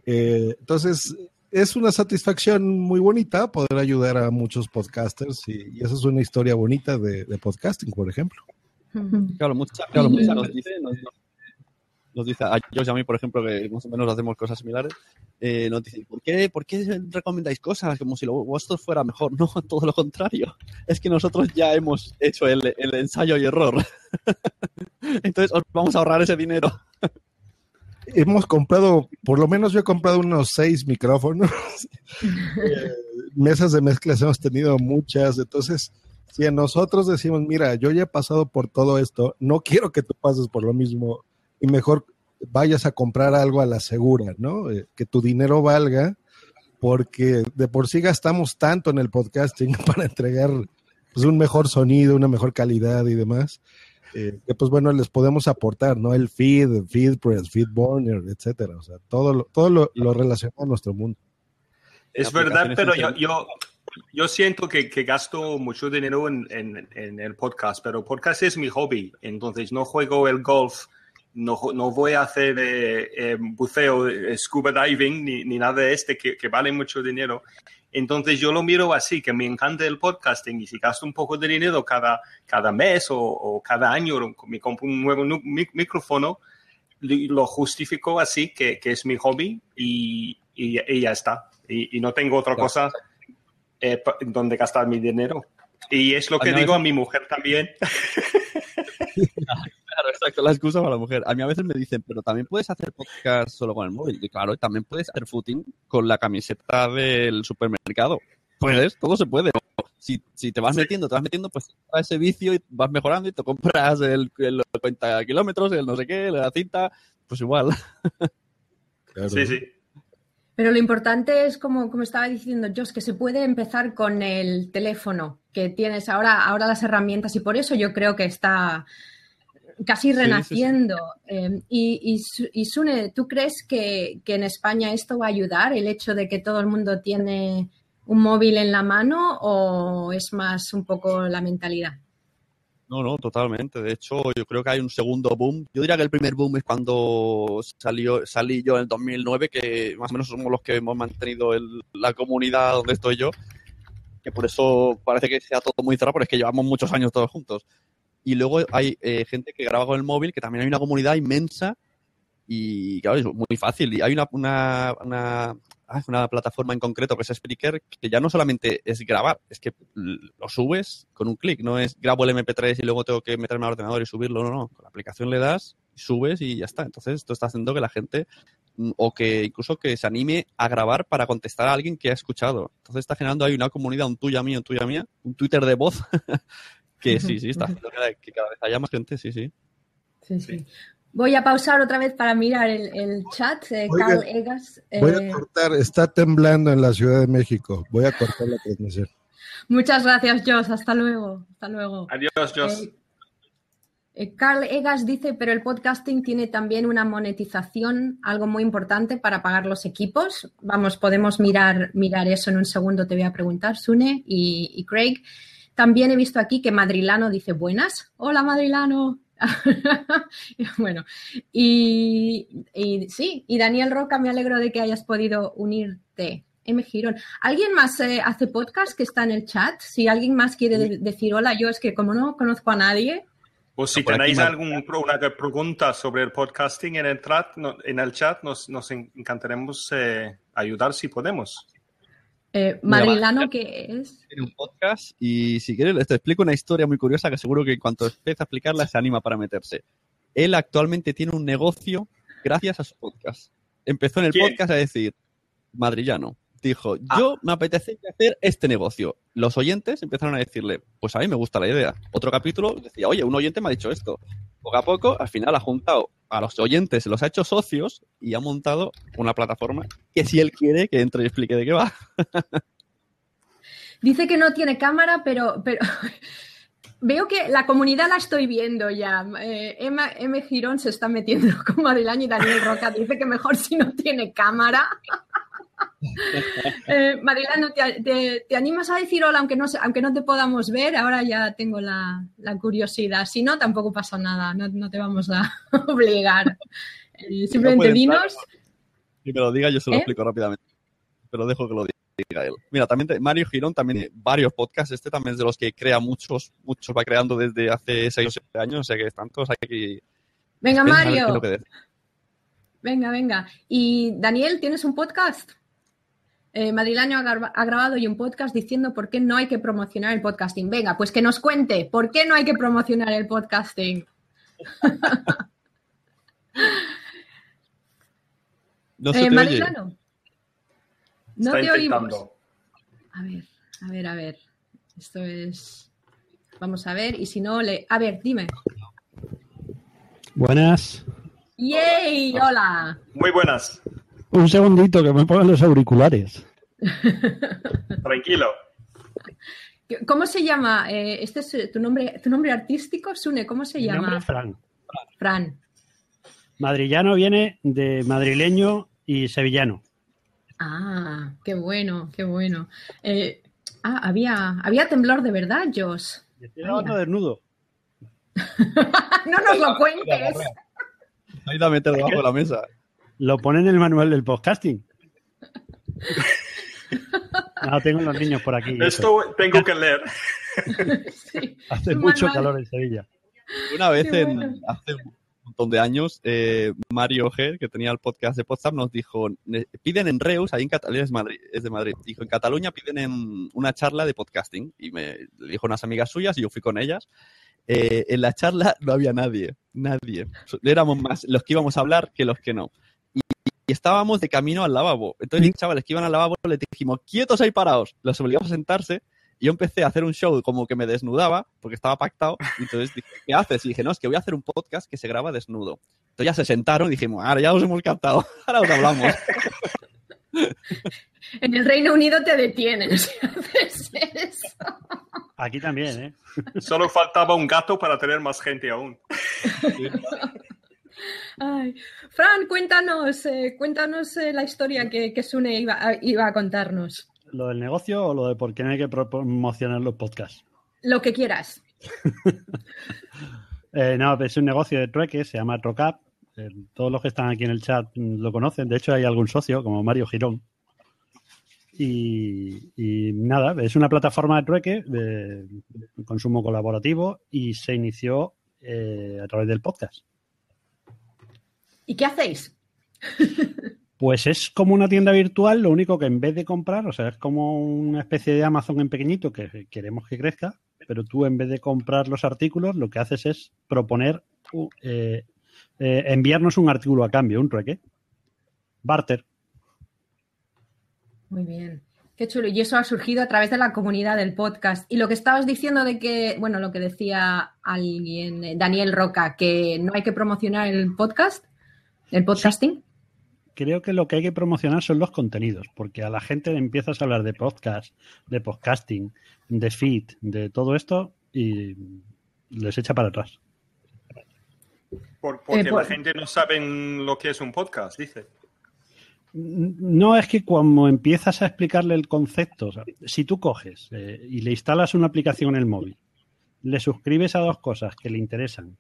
Eh, entonces, es una satisfacción muy bonita poder ayudar a muchos podcasters y, y esa es una historia bonita de, de podcasting, por ejemplo. Claro, mucha, claro, mucha nos dice, nos, nos dice a Josh y a mí, por ejemplo, que más o menos hacemos cosas similares, eh, nos dicen, ¿por qué, ¿por qué recomendáis cosas como si lo vuestro fuera mejor? No, todo lo contrario. Es que nosotros ya hemos hecho el, el ensayo y error. Entonces os vamos a ahorrar ese dinero. Hemos comprado, por lo menos yo he comprado unos seis micrófonos. eh, mesas de mezclas hemos tenido muchas. Entonces, si a nosotros decimos, mira, yo ya he pasado por todo esto, no quiero que tú pases por lo mismo y mejor vayas a comprar algo a la segura, ¿no? Eh, que tu dinero valga, porque de por sí gastamos tanto en el podcasting para entregar pues, un mejor sonido, una mejor calidad y demás. Eh, que pues bueno, les podemos aportar, ¿no? El feed, FeedPress, FeedBurner, etcétera. O sea, todo lo, todo lo, lo relacionado a nuestro mundo. Es verdad, pero yo, yo, yo siento que, que, gasto mucho dinero en, en, en, el podcast, pero podcast es mi hobby, entonces no juego el golf, no, no voy a hacer eh, eh, buceo, scuba diving, ni, ni, nada de este que, que vale mucho dinero. Entonces yo lo miro así, que me encanta el podcasting y si gasto un poco de dinero cada, cada mes o, o cada año, me compro un nuevo micrófono, lo justifico así, que, que es mi hobby y, y, y ya está. Y, y, no tengo otra cosa eh, donde gastar mi dinero. Y es lo que digo a mi mujer también. Claro, exacto, la excusa para la mujer. A mí a veces me dicen, pero también puedes hacer podcast solo con el móvil. Y claro, también puedes hacer footing con la camiseta del supermercado. Puedes, todo se puede. Si, si te vas metiendo, te vas metiendo, pues a ese vicio y vas mejorando y te compras el, el 50 kilómetros, el no sé qué, la cinta, pues igual. Claro. Sí, sí. Pero lo importante es, como, como estaba diciendo Josh, que se puede empezar con el teléfono que tienes ahora, ahora las herramientas y por eso yo creo que está casi renaciendo. Sí, sí, sí. Eh, y, y, y, Sune, ¿tú crees que, que, en España esto va a ayudar, el hecho de que todo el mundo tiene un móvil en la mano o es más un poco la mentalidad? No, no, totalmente. De hecho, yo creo que hay un segundo boom. Yo diría que el primer boom es cuando salió, salí yo en el 2009, que más o menos somos los que hemos mantenido el- la comunidad donde estoy yo. Que por eso parece que sea todo muy cerrado, pero es que llevamos muchos años todos juntos. Y luego hay eh, gente que graba con el móvil, que también hay una comunidad inmensa y claro, es muy fácil. Y hay una, una, una, ah, una plataforma en concreto que es Spreaker, que ya no solamente es grabar, es que lo subes con un clic, no es grabo el MP3 y luego tengo que meterme al ordenador y subirlo, no, no. Con la aplicación le das, subes y ya está. Entonces esto está haciendo que la gente, mm, o que incluso que se anime a grabar para contestar a alguien que ha escuchado. Entonces está generando ahí una comunidad, un tuya mío, un tuya mía, un Twitter de voz, que sí, sí, está haciendo que, cada vez haya más gente, sí, sí. Sí, sí. Voy a pausar otra vez para mirar el, el chat. eh, Oiga, Carl Egas. Voy eh, a cortar, está temblando en la Ciudad de México. Voy a cortar la transmisión. muchas gracias, Jos. Hasta luego. Hasta luego. Adiós, Jos. Eh, eh, Carl Egas dice, pero el podcasting tiene también una monetización, algo muy importante para pagar los equipos. Vamos, podemos mirar, mirar eso en un segundo, te voy a preguntar, Sune y, y Craig. También he visto aquí que Madrilano dice buenas. Hola, Madrilano. bueno, y, y sí, y Daniel Roca, me alegro de que hayas podido unirte. M. Girón. ¿Alguien más eh, hace podcast que está en el chat? Si alguien más quiere de- decir hola, yo es que como no conozco a nadie, O si Por aquí tenéis alguna pregunta sobre el podcasting en el chat, no- en el chat nos, nos encantaremos eh, ayudar si podemos. Eh, Madrilano, ¿qué es? tiene un podcast y si quieres te explico una historia muy curiosa que seguro que en cuanto empiece a explicarla se anima para meterse. Él actualmente tiene un negocio gracias a su podcast. Empezó en el ¿Quién? podcast a decir, madrillano, dijo, yo me apetece hacer este negocio. Los oyentes empezaron a decirle, pues a mí me gusta la idea. Otro capítulo decía, oye, un oyente me ha dicho esto. Poco a poco, al final ha juntado a los oyentes, los ha hecho socios y ha montado una plataforma que si él quiere que entre y explique de qué va. Dice que no tiene cámara, pero, pero veo que la comunidad la estoy viendo ya. Eh, Emma, M. Girón se está metiendo con Madrilano y Daniel Roca. Dice que mejor si no tiene cámara. Eh, Madrilano, ¿te, te, te animas a decir hola aunque no, aunque no te podamos ver? Ahora ya tengo la, la curiosidad. Si no, tampoco pasa nada. No, no te vamos a obligar. Eh, simplemente entrar, dinos. Si me lo diga, yo se lo ¿Eh? explico rápidamente. Pero dejo que lo diga él. Mira, también te- Mario Girón también tiene varios podcasts. Este también es de los que crea muchos. Muchos va creando desde hace 6 o 7 años. O sea que están todos aquí. Venga, Mario. Venga, venga. Y Daniel, ¿tienes un podcast? Eh, Madrileño ha, gra- ha grabado hoy un podcast diciendo por qué no hay que promocionar el podcasting. Venga, pues que nos cuente por qué no hay que promocionar el podcasting. No se Eh, te oye. No Está te oímos. A ver, a ver, a ver. Esto es. Vamos a ver, y si no, le. A ver, dime. Buenas. ¡Yay! ¡Hola! Muy buenas. Un segundito que me pongan los auriculares. Tranquilo. ¿Cómo se llama? Eh, este es eh, tu nombre, tu nombre artístico, Sune, ¿cómo se Mi nombre llama? es Fran. Fran. Madrillano viene de madrileño y sevillano. Ah, qué bueno, qué bueno. Eh, ah, había, había temblor de verdad, Jos. Estoy grabando desnudo. no nos lo cuentes. Ha ido a meter debajo de la mesa. Lo pone en el manual del podcasting. No, tengo los niños por aquí. eso. Esto tengo que leer. Hace mucho manual. calor en Sevilla. Una vez, en, hace un montón de años, eh, Mario G, que tenía el podcast de Podstar, nos dijo, "Ne- piden en Reus, ahí en Cataluña, es, Madrid, es de Madrid, dijo, en Cataluña piden en una charla de podcasting. Y me dijo unas amigas suyas y yo fui con ellas. Eh, en la charla no había nadie, nadie. Éramos más los que íbamos a hablar que los que no. Y, estábamos de camino al lavabo. Entonces, los chavales que iban al lavabo les dijimos, quietos ahí parados. Los obligamos a sentarse y yo empecé a hacer un show como que me desnudaba, porque estaba pactado. Y entonces dije, ¿qué haces? Y dije, no, es que voy a hacer un podcast que se graba desnudo. Entonces ya se sentaron y dijimos, ahora ya os hemos captado, ahora os hablamos. En el Reino Unido te detienes si haces eso. Aquí también, ¿eh? Solo faltaba un gato para tener más gente aún. Ay. Fran, cuéntanos, eh, cuéntanos eh, la historia que, que Sune iba a, iba a contarnos. ¿Lo del negocio o lo de por qué no hay que pro- promocionar los podcasts? Lo que quieras. Eh, no, es un negocio de trueque, se llama Trocap. Todos los que están aquí en el chat lo conocen. De hecho, hay algún socio, como Mario Girón. Y, y nada, es una plataforma de trueque de consumo colaborativo y se inició eh, a través del podcast. ¿Y qué hacéis? Pues es como una tienda virtual, lo único que en vez de comprar, o sea, es como una especie de Amazon en pequeñito que queremos que crezca, pero tú en vez de comprar los artículos, lo que haces es proponer, uh, eh, eh, enviarnos un artículo a cambio, un trueque. Barter. Muy bien. Qué chulo. Y eso ha surgido a través de la comunidad del podcast. Y lo que estabas diciendo de que, bueno, lo que decía alguien, eh, Daniel Roca, que no hay que promocionar el podcast, el podcasting. Creo que lo que hay que promocionar son los contenidos, porque a la gente le empiezas a hablar de podcast, de podcasting, de feed, de todo esto y les echa para atrás. Por- porque Eh, por- la gente no sabe lo que es un podcast, dice. No es que cuando empiezas a explicarle el concepto, o sea, si tú coges eh, y le instalas una aplicación en el móvil, le suscribes a dos cosas que le interesan,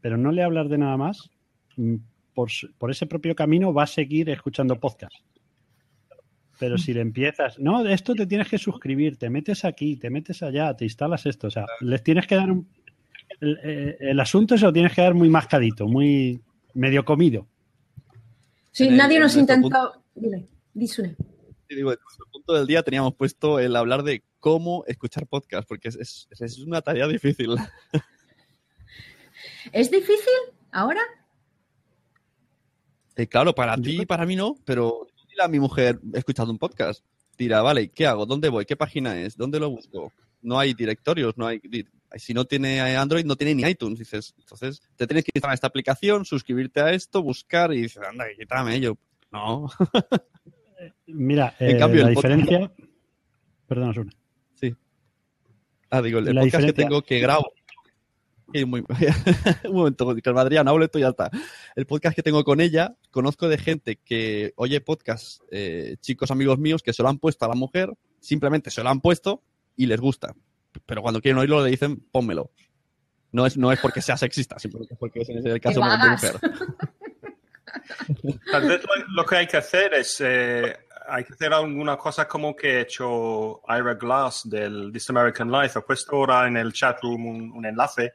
pero no le hablas de nada más, mm, por, ese propio camino va a seguir escuchando podcast. Pero si le empiezas, no, de esto te tienes que suscribir, te metes aquí, te metes allá, te instalas esto, o sea, les tienes que dar un... El, eh, el asunto se lo tienes que dar muy mascadito, muy medio comido. Sí, el- nadie nos intentó. Dile, di, Sune. Y digo, en nuestro punto del día teníamos puesto el hablar de cómo escuchar podcast, porque es, es- es una tarea difícil. ¿Es difícil ahora? Eh, claro, para ti y para mí no, pero a mi mujer escuchando un podcast. Dirá, vale, ¿qué hago? ¿Dónde voy? ¿Qué página es? ¿Dónde lo busco? No hay directorios, no hay. Si no tiene Android, no tiene ni iTunes. Dices, entonces te tienes que instalar esta aplicación, suscribirte a esto, buscar y dices, anda, quítame yo. No. Mira, En eh, cambio, la el podcast- diferencia... Perdona, Sune. Sí. Ah, digo, el La podcast que tengo que grabo. Sí, muy- Un momento, que Adrián, hablo esto y ya está. El podcast que tengo con ella, conozco de gente que oye podcast, eh, chicos amigos míos, que se lo han puesto a la mujer, simplemente se lo han puesto y les gusta. Pero cuando quieren oírlo le dicen, pónmelo. No es, no es porque sea sexista, simplemente porque es en el caso de vagas. mujer. Tal vez lo, lo que hay que hacer es, eh, hay que hacer alguna cosa como que ha hecho Ira Glass del This American Life. Ha puesto ahora en el chat room un, un enlace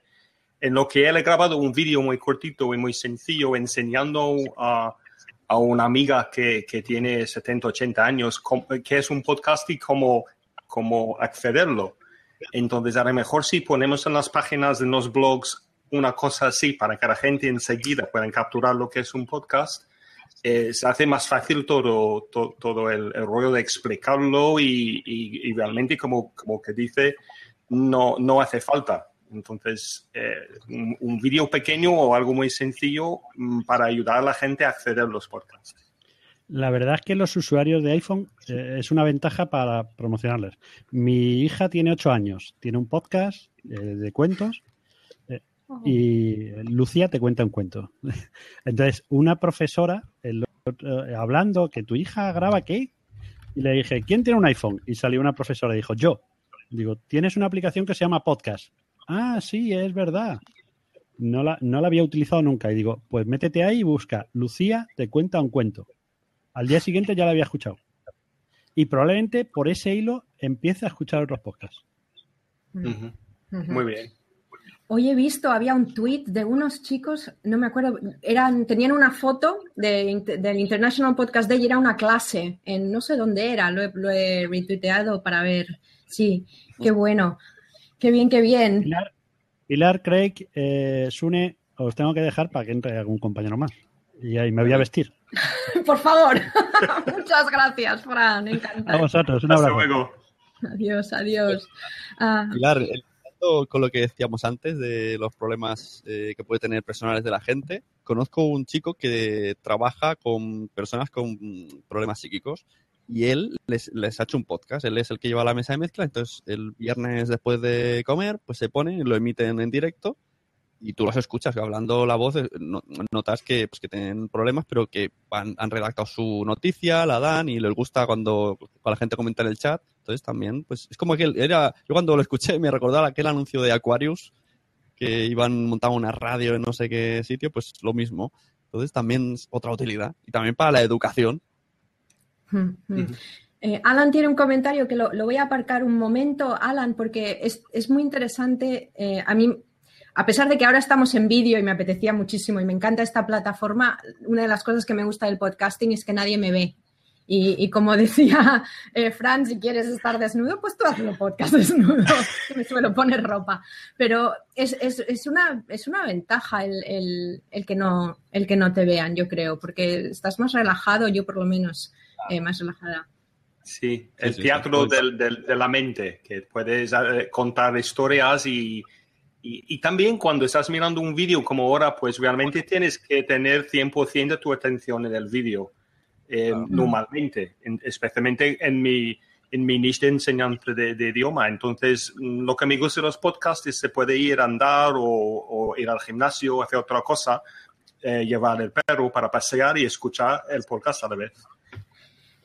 en lo que él ha grabado un vídeo muy cortito y muy sencillo enseñando a, a una amiga que, que tiene 70, 80 años que es un podcast y cómo, cómo accederlo. Entonces, a lo mejor si ponemos en las páginas de los blogs una cosa así para que la gente enseguida pueda capturar lo que es un podcast, eh, se hace más fácil todo, to- todo el, el rollo de explicarlo y, y- y realmente, como, como que dice, no, no hace falta. Entonces, eh, un, un vídeo pequeño o algo muy sencillo mm, para ayudar a la gente a acceder a los podcasts. La verdad es que los usuarios de iPhone eh, es una ventaja para promocionarles. Mi hija tiene 8 años, tiene un podcast eh, de cuentos eh, y Lucía te cuenta un cuento. Entonces, una profesora el eh, hablando que tu hija graba qué y le dije, ¿quién tiene un iPhone? Y salió una profesora y dijo, yo. Digo, tienes una aplicación que se llama Podcast. Ah, sí, es verdad. No la, no la había utilizado nunca. Y digo, pues métete ahí y busca, Lucía te cuenta un cuento. Al día siguiente ya la había escuchado. Y probablemente por ese hilo empiece a escuchar otros podcasts. Muy bien. Hoy he visto, había un tweet de unos chicos, no me acuerdo, eran, tenían una foto de, del International Podcast Day y era una clase en no sé dónde era, lo he, lo he retuiteado para ver. Sí, qué bueno, qué bien, qué bien. Pilar, Pilar Craig, eh, Sune, os tengo que dejar para que entre algún compañero más. Y ahí me voy a vestir. Por favor, muchas gracias, Fran, A encantado. vosotros, un abrazo. Adiós, adiós. Ah, Pilar, empezando con lo que decíamos antes de los problemas eh, que puede tener personales de la gente, conozco un chico que trabaja con personas con problemas psíquicos y él les, les ha hecho un podcast. Él es el que lleva la mesa de mezcla, entonces el viernes después de comer, pues se pone, lo emiten en directo y tú los escuchas hablando la voz, eh, no- notas que, pues, que tienen problemas, pero que han, han redactado su noticia, la dan y les gusta cuando, cuando la gente comenta en el chat. Entonces también, pues es como que era, yo cuando lo escuché me recordaba aquel anuncio de Aquarius que iban montaban una radio en no sé qué sitio, pues lo mismo. Entonces también es otra utilidad y también para la educación. Mm. Eh, Alan tiene un comentario que lo, lo, voy a aparcar un momento, Alan, porque es, es muy interesante. Eh, a mí, a pesar de que ahora estamos en vídeo y me apetecía muchísimo y me encanta esta plataforma, una de las cosas que me gusta del podcasting es que nadie me ve. Y, y como decía eh, Fran, si quieres estar desnudo, pues tú hazlo podcast desnudo, que me suelo poner ropa. Pero es, es, es, una, es una ventaja el, el, el, que no, el que no te vean, yo creo, porque estás más relajado, yo por lo menos eh, más relajada. Sí, el sí, teatro sí, del, del, de la mente, que puedes eh, contar historias y, y, y, también cuando estás mirando un vídeo como ahora, pues realmente tienes que tener 100% de tu atención en el vídeo eh, normalmente, en, especialmente en mi, en mi niche de enseñanza de, de, idioma. Entonces, mm, lo que me gusta de los podcasts es se puede ir a andar o, o ir al gimnasio, hacer otra cosa, eh, llevar el perro para pasear y escuchar el podcast a la vez.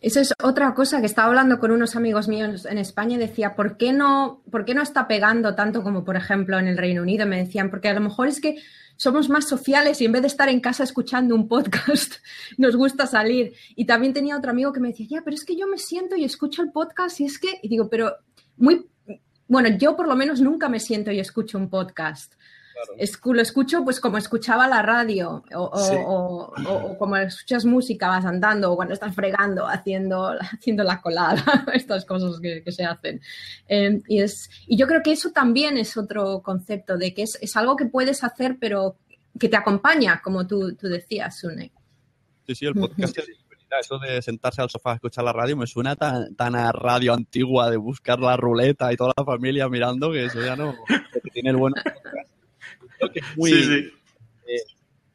Eso es otra cosa que estaba hablando con unos amigos míos en España y decía, ¿por qué no, por qué no está pegando tanto como, por ejemplo, en el Reino Unido? Me decían, porque a lo mejor es que somos más sociales y en vez de estar en casa escuchando un podcast, nos gusta salir. Y también tenía otro amigo que me decía, ya, pero es que yo me siento y escucho el podcast y es que, y digo, pero muy, bueno, yo por lo menos nunca me siento y escucho un podcast. Claro. Es, lo escucho pues como escuchaba la radio o, sí. o, como escuchas música, vas andando o cuando estás fregando, haciendo, haciendo la colada, estas cosas que, que se hacen. Eh, y, es, y yo creo que eso también es otro concepto de que es, es algo que puedes hacer pero que te acompaña, como tú, tú decías, Sune. Sí, sí, el podcast es eso de sentarse al sofá a escuchar la radio me suena tan, tan, a radio antigua de buscar la ruleta y toda la familia mirando que eso ya no que tiene el bueno creo que es muy, sí, sí. Eh,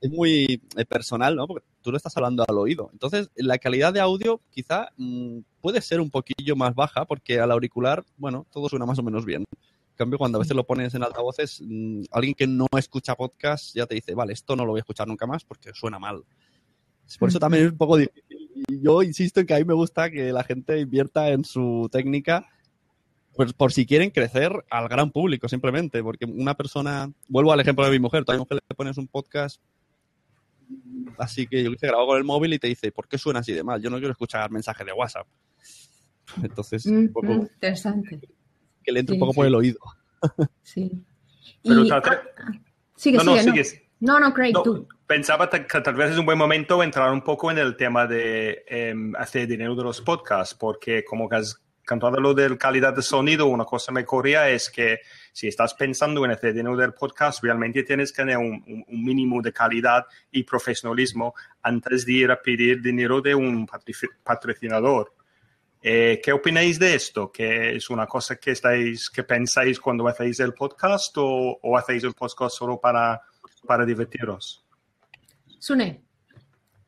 es muy eh, personal, ¿no? Porque tú lo estás hablando al oído. Entonces, la calidad de audio quizá mmm, puede ser un poquillo más baja porque al auricular, bueno, todo suena más o menos bien. En cambio, cuando a veces lo pones en altavoces, mmm, alguien que no escucha podcast ya te dice, vale, esto no lo voy a escuchar nunca más porque suena mal. Por eso también es un poco difícil. Y yo insisto en que a mí me gusta que la gente invierta en su técnica pues por si quieren crecer al gran público simplemente, porque una persona, vuelvo al ejemplo de mi mujer, tú a mi mujer le pones un podcast así que yo que grabo con el móvil y te dice, ¿por qué suena así de mal? Yo no quiero escuchar mensajes de WhatsApp. Entonces, mm, un poco, interesante. Que le entre sí, un poco sí. por el oído. Sí. Pero y, tal, ah, sigue, no, sigue, no, sigues. No, no, Craig, no, tú. Pensaba que tal vez es un buen momento entrar un poco en el tema de eh, hacer dinero de los podcasts, porque como que has cantado lo de calidad de sonido, una cosa me corría es que si estás pensando en hacer dinero del podcast, realmente tienes que tener un, un, un, mínimo de calidad y profesionalismo antes de ir a pedir dinero de un patrocinador. Eh, ¿Qué opináis de esto? ¿Que es una cosa que estáis, que pensáis cuando hacéis el podcast o, o hacéis el podcast solo para, para divertiros? Sune.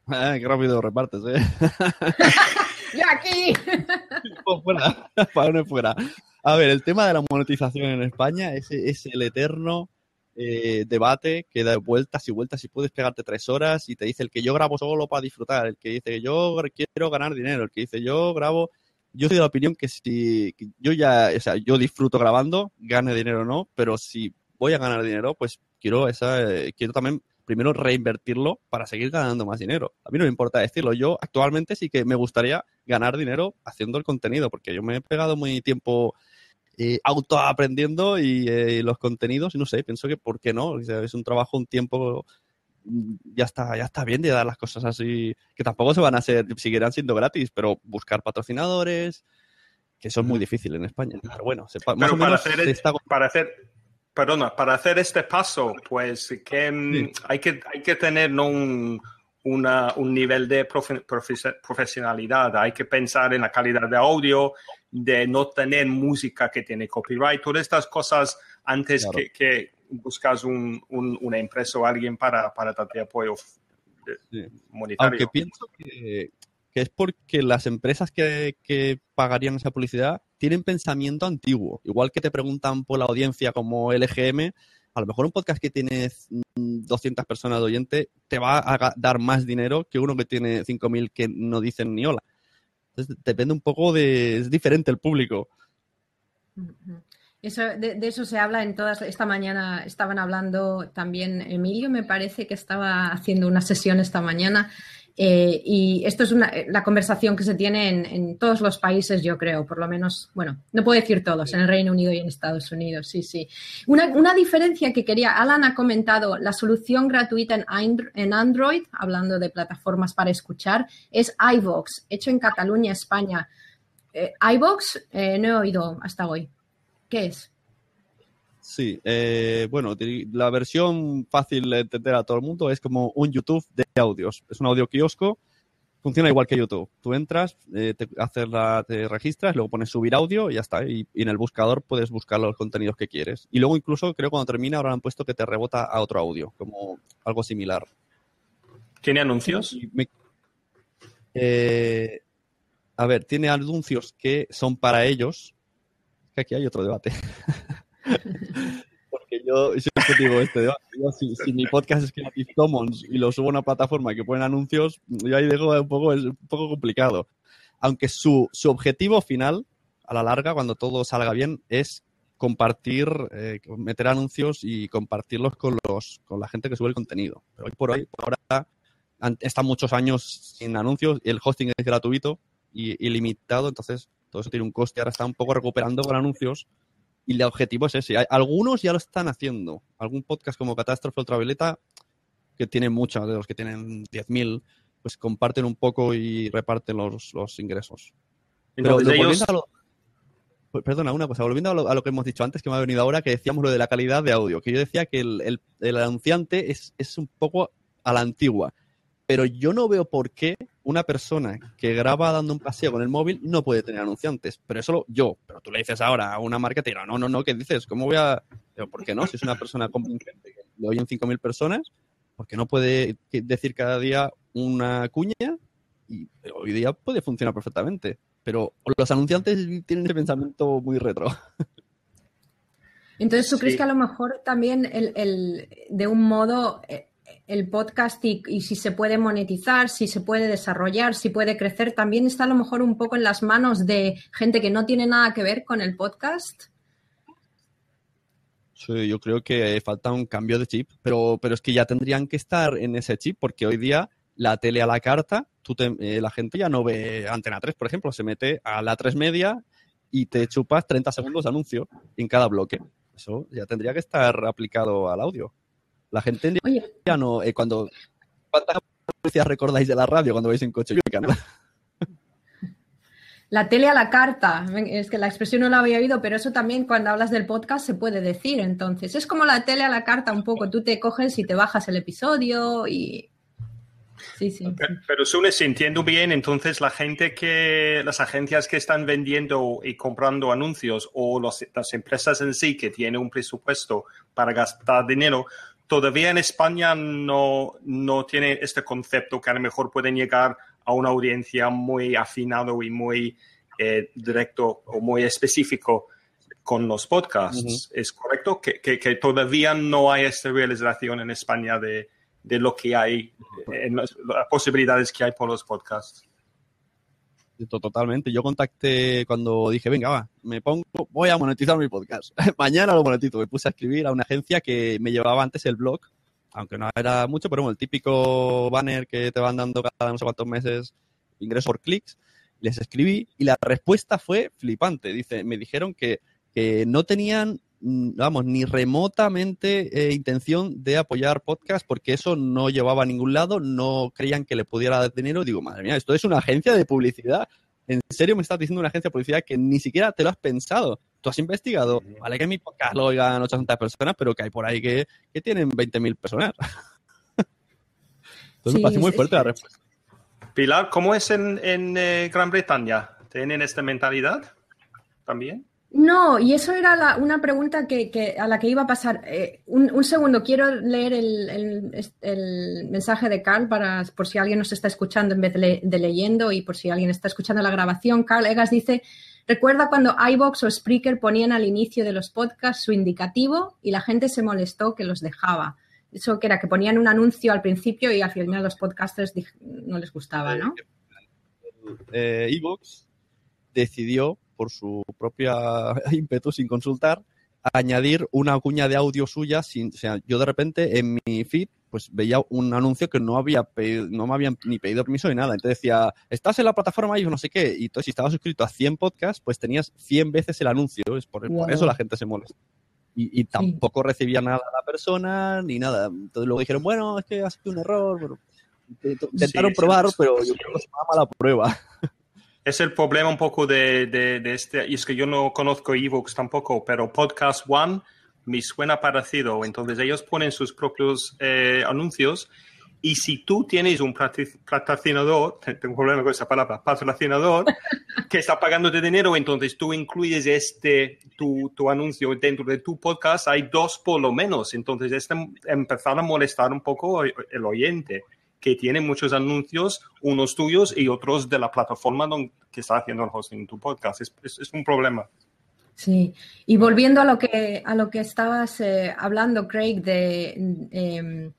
Ah, qué rápido repartes, ¿eh? ¡Yo aquí! fuera, para fuera. A ver, el tema de la monetización en España es, es el eterno eh, debate que da vueltas y vueltas y puedes pegarte tres horas y te dice el que yo grabo solo para disfrutar, el que dice yo quiero ganar dinero, el que dice yo grabo. Yo soy de la opinión que si que yo ya, o sea, yo disfruto grabando, gane dinero o no, pero si voy a ganar dinero, pues quiero esa, eh, quiero también primero reinvertirlo para seguir ganando más dinero. A mí no me importa decirlo. Yo actualmente sí que me gustaría ganar dinero haciendo el contenido, porque yo me he pegado muy tiempo eh, autoaprendiendo y eh, los contenidos, y no sé, pienso que por qué no. Es un trabajo, un tiempo, mm, ya está, ya está bien de dar las cosas así, que tampoco se van a hacer, seguirán siendo gratis, pero buscar patrocinadores, que eso es muy difícil en España. Pero bueno, se, pero menos hacer, se está... para hacer perdona, para hacer este paso, pues que sí. hay, que, hay que tener un, una, un nivel de profe, profe, profesionalidad, hay que pensar en la calidad de audio, de no tener música que tiene copyright, todas estas cosas antes claro. que, que, buscas un, un, una empresa o alguien para, para darte apoyo sí. monetario. Aunque pienso que, que es porque las empresas que, que, pagarían esa publicidad tienen pensamiento antiguo. Igual que te preguntan por la audiencia como LGM, a lo mejor un podcast que tiene 200 personas de oyente te va a dar más dinero que uno que tiene 5.000 que no dicen ni hola. Entonces, depende un poco de... Es diferente el público. Eso, de, eso se habla en todas. Esta mañana estaban hablando también Emilio, me parece que estaba haciendo una sesión esta mañana. Eh, y esto es una, la conversación que se tiene en, en, todos los países, yo creo, por lo menos, bueno, no puedo decir todos, en el Reino Unido y en Estados Unidos, sí, sí. Una, diferencia que quería, Alan ha comentado, la solución gratuita en, en Android, hablando de plataformas para escuchar, es iVox, hecho en Cataluña, España. Eh, iVox, eh, no he oído hasta hoy. ¿Qué es? Sí, eh, bueno, la versión fácil de entender a todo el mundo es como un YouTube de audios. Es un audio kiosco, funciona igual que YouTube. Tú entras, eh, te, haces la, te registras, luego pones subir audio y ya está. Y, y, en el buscador puedes buscar los contenidos que quieres. Y luego incluso creo cuando termina ahora han puesto que te rebota a otro audio, como algo similar. ¿Tiene anuncios? Me, eh, a ver, tiene anuncios que son para ellos. Que aquí hay otro debate. Porque yo siempre digo este. Yo, si, si, mi podcast es Creative Commons y lo subo a una plataforma que ponen anuncios, yo ahí dejo un poco, es un poco complicado. Aunque su, su objetivo final, a la larga, cuando todo salga bien, es compartir, eh, meter anuncios y compartirlos con, los, con la gente que sube el contenido. Pero hoy por hoy, por ahora, están muchos años sin anuncios y el hosting es gratuito y ilimitado, entonces todo eso tiene un coste. Ahora está un poco recuperando con anuncios y el objetivo es ese. Algunos ya lo están haciendo. Algún podcast como Catástrofe Ultravioleta, que tiene muchos, de los que tienen 10.000, pues comparten un poco y reparten los, los ingresos. Pero Entonces, ellos... a lo- pues, Perdona, una cosa, volviendo a lo, a lo que hemos dicho antes, que me ha venido ahora, que decíamos lo de la calidad de audio, que yo decía que el, el- el anunciante es, es un poco a la antigua, pero yo no veo por qué una persona que graba dando un paseo con el móvil no puede tener anunciantes, pero eso lo- yo, pero tú le dices ahora a una marketera, no, no, no, ¿qué dices? ¿Cómo voy a...? Pero, ¿Por qué no? Si es una persona convincente que le oyen 5.000 personas, ¿por qué no puede decir cada día una cuña? Y hoy día puede funcionar perfectamente. Pero los anunciantes tienen ese pensamiento muy retro. Entonces, ¿tú crees que a lo mejor también el, el- de un modo eh, el podcast y, si se puede monetizar, si se puede desarrollar, si puede crecer, también está a lo mejor un poco en las manos de gente que no tiene nada que ver con el podcast? Sí, yo creo que falta un cambio de chip, pero, pero es que ya tendrían que estar en ese chip, porque hoy día la tele a la carta, tú eh, la gente ya no ve Antena 3, por ejemplo, se mete a la 3 media y te chupas 30 segundos de anuncio en cada bloque. Eso ya tendría que estar aplicado al audio. La gente ya no, eh, cuando... ¿Cuántas publicidades recordáis de la radio cuando vais en coche? Yo, ¿no? La tele a la carta, es que la expresión no la había oído, pero eso también cuando hablas del podcast se puede decir. Entonces, es como la tele a la carta un poco. Tú te coges y te bajas el episodio y. Sí, sí. Pero, pero Sune, si entiendo bien, entonces la gente que, las agencias que están vendiendo y comprando anuncios o los- las empresas en sí que tienen un presupuesto para gastar dinero, todavía en España no, no tiene este concepto que a lo mejor pueden llegar a una audiencia muy afinado y muy eh, directo o muy específico con los podcasts. ¿Es correcto? Que, que- que todavía no hay esta realización en España de, de lo que hay, en las, las posibilidades que hay por los podcasts. To- Totalmente. Yo contacté cuando dije, venga, va, me pongo, voy a monetizar mi podcast. Mañana lo monetizo. Me puse a escribir a una agencia que me llevaba antes el blog, aunque no era mucho, pero bueno, el típico banner que te van dando cada no sé cuántos meses ingresos por clics. Les escribí y la respuesta fue flipante. Dice, me dijeron que, que no tenían, vamos, ni remotamente eh, intención de apoyar podcast porque eso no llevaba a ningún lado, no creían que le pudiera dar dinero. Digo, madre mía, esto es una agencia de publicidad. ¿En serio me estás diciendo una agencia de publicidad que ni siquiera te lo has pensado? Tú has investigado, vale que mi podcast lo oigan 800 personas, pero que hay por ahí que, que tienen 20.000 personas. Entonces Sí, me parece muy fuerte la respuesta. Pilar, ¿cómo es en, en, eh, Gran Bretaña? ¿Tienen esta mentalidad también? No, y eso era la- una pregunta que, que- a la que iba a pasar. Eh, un, un segundo, quiero leer el, el- el mensaje de Carl para, por si alguien nos está escuchando en vez de, le- de leyendo y por si alguien está escuchando la grabación. Carl Egas dice, recuerda cuando iVox o Spreaker ponían al inicio de los podcasts su indicativo y la gente se molestó que los dejaba. Eso que era que ponían un anuncio al principio y al final los podcasters no les gustaba, ¿no? eh, Evox decidió, por su propia ímpetu, sin consultar, añadir una cuña de audio suya. Sin, o sea, yo de repente en mi feed pues veía un anuncio que no había pedido, no me habían ni pedido permiso ni nada. Entonces decía, estás en la plataforma y no sé qué. Y entonces si estabas suscrito a 100 podcasts, pues tenías 100 veces el anuncio. Es por, por Wow. eso la gente se molesta. Y, y tampoco recibía nada la persona ni nada. Entonces luego dijeron, bueno, es que has hecho un error. Pero intentaron sí, probar, sí. pero yo creo que se llama la prueba. Es el problema un poco de, de, de este, y es que yo no conozco Evox tampoco, pero Podcast One me suena parecido. Entonces ellos ponen sus propios eh, anuncios y si tú tienes un patroci- patrocinador, tengo un problema con esa palabra, patrocinador, que está pagándote dinero, entonces tú incluyes este, tu, tu anuncio dentro de tu podcast, hay dos por lo menos. Entonces es em- empezar a molestar un poco el oyente que tiene muchos anuncios, unos tuyos y otros de la plataforma donde, que está haciendo el hosting tu podcast. Es, es- es un problema. Sí, y volviendo a lo que, a lo que estabas eh, hablando, Craig, de... em,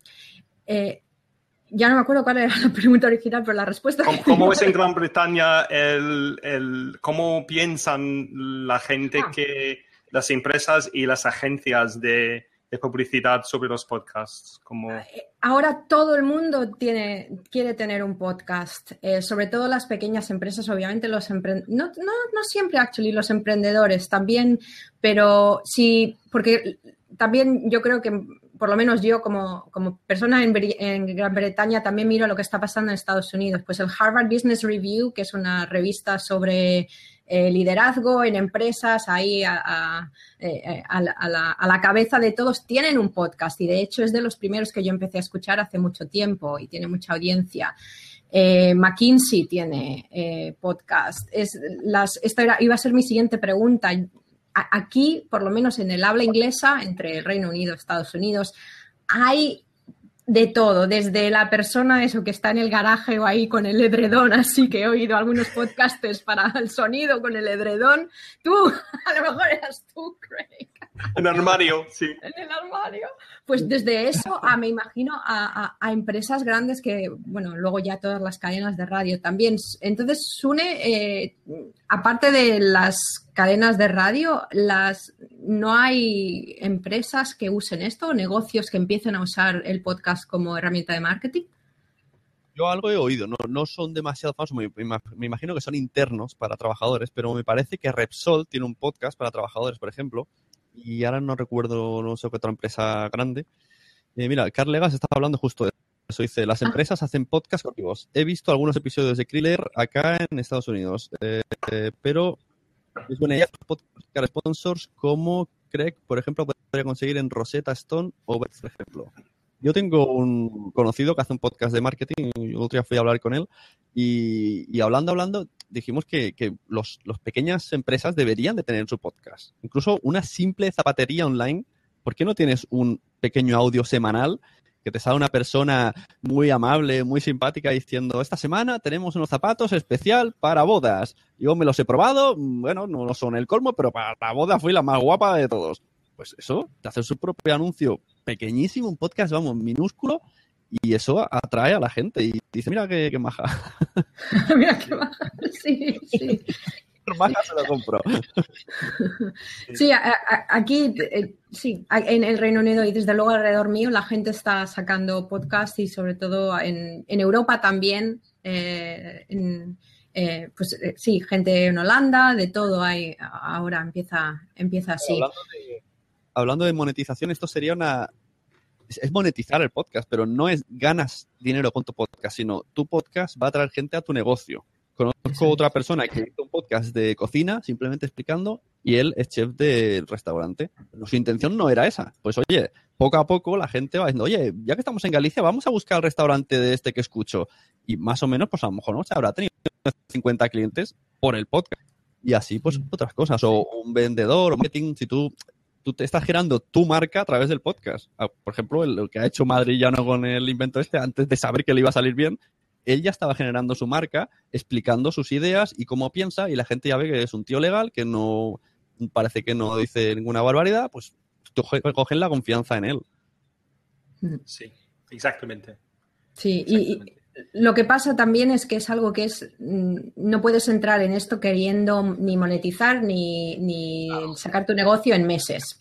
eh, ya no me acuerdo cuál era la pregunta original, pero la respuesta... ¿Cómo, cómo es en Gran Bretaña el, el- cómo piensan la gente Ah. que las empresas y las agencias de, de publicidad sobre los podcasts? Como, Ahora todo el mundo quiere tener un podcast, eh, sobre todo las pequeñas empresas, obviamente los empre- no, no, no siempre actually los emprendedores también, pero sí, porque también yo creo que por lo menos yo como, como persona en, en Gran Bretaña también miro lo que está pasando en Estados Unidos. Pues el Harvard Business Review, que es una revista sobre eh, liderazgo en empresas, ahí a, a- eh, a la, cabeza de todos, tienen un podcast y de hecho es de los primeros que yo empecé a escuchar hace mucho tiempo y tiene mucha audiencia. Eh, McKinsey tiene eh, podcast. Es esta era- iba a ser mi siguiente pregunta. Aquí, por lo menos en el habla inglesa, entre el Reino Unido y Estados Unidos, hay de todo, desde la persona eso que está en el garaje o ahí con el edredón, así que he oído algunos podcasters para el sonido con el edredón. Tú, a lo mejor eras tú, Craig, en armario, sí. en el armario. Pues desde eso a, me imagino, a, a- a empresas grandes que, bueno, luego ya todas las cadenas de radio también. Entonces, Sune, eh, aparte de las cadenas de radio, las no hay empresas que usen esto o negocios que empiecen a usar el podcast como herramienta de marketing. Yo algo he oído, no, no son demasiado famosos, me, me ima- me imagino que son internos para trabajadores, pero me parece que Repsol tiene un podcast para trabajadores, por ejemplo, y ahora no recuerdo, no sé qué otra empresa grande. Eh, mira, Carl Legas estaba hablando justo de eso, dice, las empresas hacen podcast corporativos. He visto algunos episodios de Kriller acá en Estados Unidos, eh, eh, pero es buena idea podcast sponsors como Craig, por ejemplo, podría conseguir en Rosetta Stone o por ejemplo. Yo tengo un conocido que hace un podcast de marketing, y el otro día fui a hablar con él, y, hablando, hablando, dijimos que, que los, pequeñas empresas deberían de tener su podcast. Incluso una simple zapatería online, ¿por qué no tienes un pequeño audio semanal que te sale una persona muy amable, muy simpática diciendo, esta semana tenemos unos zapatos especial para bodas. Yo me los he probado, bueno, no son el colmo, pero para la boda fui la más guapa de todos. Pues eso, te hace su propio anuncio pequeñísimo, un podcast, vamos, minúsculo, y eso atrae a la gente y dice, mira qué, qué maja. Mira qué baja. Sí, sí. maja se lo compro. Sí, a- a- aquí, eh, sí, en el Reino Unido y desde luego alrededor mío la gente está sacando podcasts y sobre todo en, en Europa también. eh, en, eh, pues eh, sí, gente en Holanda, de todo hay, ahora empieza, empieza así. Hablando de, hablando de monetización, esto sería una... Es, monetizar el podcast, pero no es ganas dinero con tu podcast, sino tu podcast va a traer gente a tu negocio. Conozco otra persona que hizo un podcast de cocina, simplemente explicando, y él es chef del restaurante. Su intención no era esa. Pues oye, poco a poco la gente va diciendo, oye, ya que estamos en Galicia, vamos a buscar el restaurante de este que escucho. Y más o menos, pues a lo mejor no se habrá tenido 50 clientes por el podcast. Y así, pues otras cosas. O un vendedor, o marketing, si tú, tú te estás girando tu marca a través del podcast. Ah, Por ejemplo, el, el que ha hecho Madrillano con el invento este, antes de saber que le iba a salir bien, él ya estaba generando su marca, explicando sus ideas y cómo piensa, y la gente ya ve que es un tío legal, que no parece que no dice ninguna barbaridad, pues coge- cogen la confianza en él. Sí, exactamente. Sí, y, y- Lo que pasa también es que es algo que es. mm, No puedes entrar en esto queriendo ni monetizar ni, ni sacar tu negocio en meses.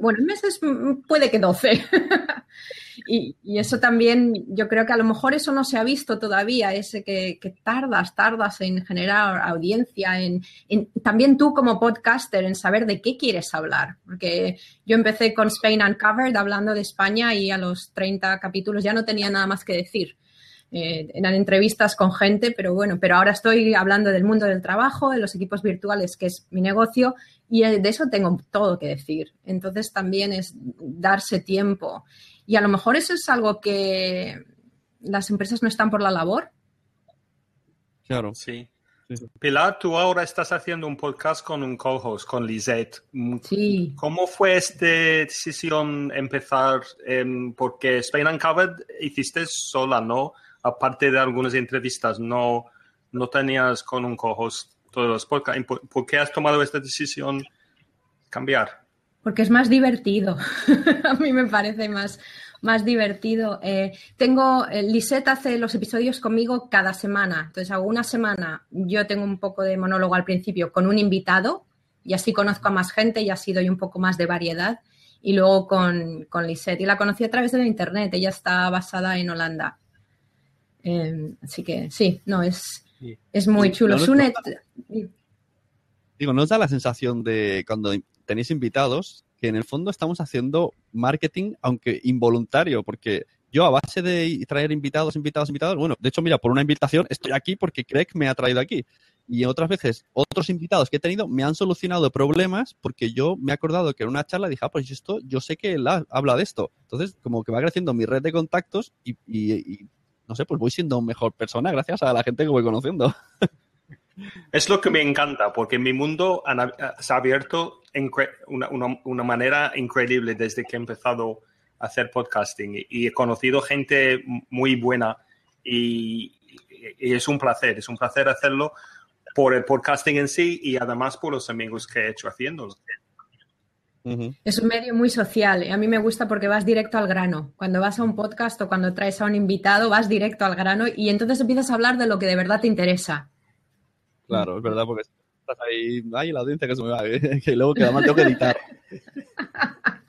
Bueno, en meses mm, puede que 12. y, y eso también, yo creo que a lo mejor eso no se ha visto todavía, ese que, que tardas, tardas en generar audiencia, en, en- también tú como podcaster, en saber de qué quieres hablar. Porque yo empecé con Spain Uncovered hablando de España y a los 30 capítulos ya no tenía nada más que decir. Eh, eran entrevistas con gente, pero bueno, pero ahora estoy hablando del mundo del trabajo, de los equipos virtuales, que es mi negocio, y eh, de eso tengo todo que decir. Entonces también es darse tiempo. Y a lo mejor eso es algo que las empresas no están por la labor. Claro. Sí. Pilar, tú ahora estás haciendo un podcast con un co-host, con Lisette. Mm, Sí. ¿Cómo fue esta decisión empezar? em, porque Spain Uncovered hiciste sola, ¿no? Aparte de algunas entrevistas, no, no tenías con un co-host todos los podcasts. ¿Y ¿Por, por qué has tomado esta decisión cambiar? Porque es más divertido. a mí me parece más, más divertido. Eh, tengo, eh, Lisette hace los episodios conmigo cada semana. Entonces hago una semana, yo tengo un poco de monólogo al principio con un invitado y así conozco a más gente y así doy un poco más de variedad. Y luego con, con Lisette. Y la conocí a través de la internet. Ella está basada en Holanda. Eh, así que sí, no, es, es muy chulo. no nos Sune, Digo, ¿no os da la sensación de cuando tenéis invitados que en el fondo estamos haciendo marketing, aunque involuntario? Porque yo a base de traer invitados, invitados, invitados, bueno, de hecho, mira, por una invitación estoy aquí porque Craig me ha traído aquí. Y otras veces, otros invitados que he tenido me han solucionado problemas porque yo me he acordado que en una charla dije, ah, pues esto, yo sé que él ha- habla de esto. Entonces, como que va creciendo mi red de contactos y, y- y, no sé, pues voy siendo mejor persona gracias a la gente que voy conociendo. Es lo que me encanta, porque mi mundo ab- se ha abierto una, una- manera increíble desde que he empezado a hacer podcasting y, he conocido gente muy buena y- y es un placer, es un placer hacerlo por el podcasting en sí y además por los amigos que he hecho haciéndolo. Es un medio muy social. A mí me gusta porque vas directo al grano. Cuando vas a un podcast o cuando traes a un invitado, vas directo al grano y entonces empiezas a hablar de lo que de verdad te interesa. Claro, es verdad, porque estás ahí, ay, la audiencia que se me va, que luego que además tengo que editar.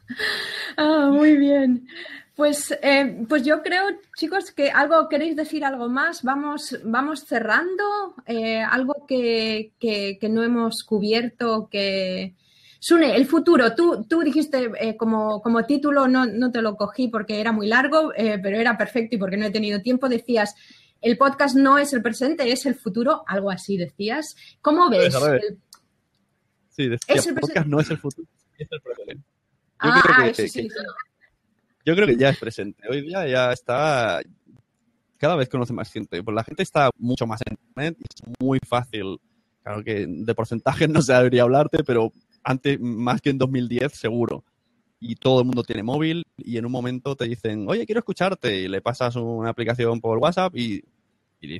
Ah, muy bien. Pues, eh, pues yo creo, chicos, que algo queréis decir algo más. Vamos, vamos cerrando. Eh, algo que, que- que no hemos cubierto. Que Sune, el futuro. Tú, tú dijiste eh, como, como título, no, no te lo cogí porque era muy largo, eh, pero era perfecto y porque no he tenido tiempo. Decías, el podcast no es el presente, es el futuro. Algo así decías. ¿Cómo ves? El- Sí, decía, Es el podcast no es el futuro, es el presente. Yo Ah, creo que- eso sí. que- Yo creo que ya es presente. Hoy día ya está. Cada vez conoce más gente. Pues la gente está mucho más en internet y es muy fácil. Claro que de porcentajes no se debería hablarte, pero antes, más que en 2010, seguro. Y todo el mundo tiene móvil y en un momento te dicen, oye, quiero escucharte. Y le pasas una aplicación por WhatsApp y, y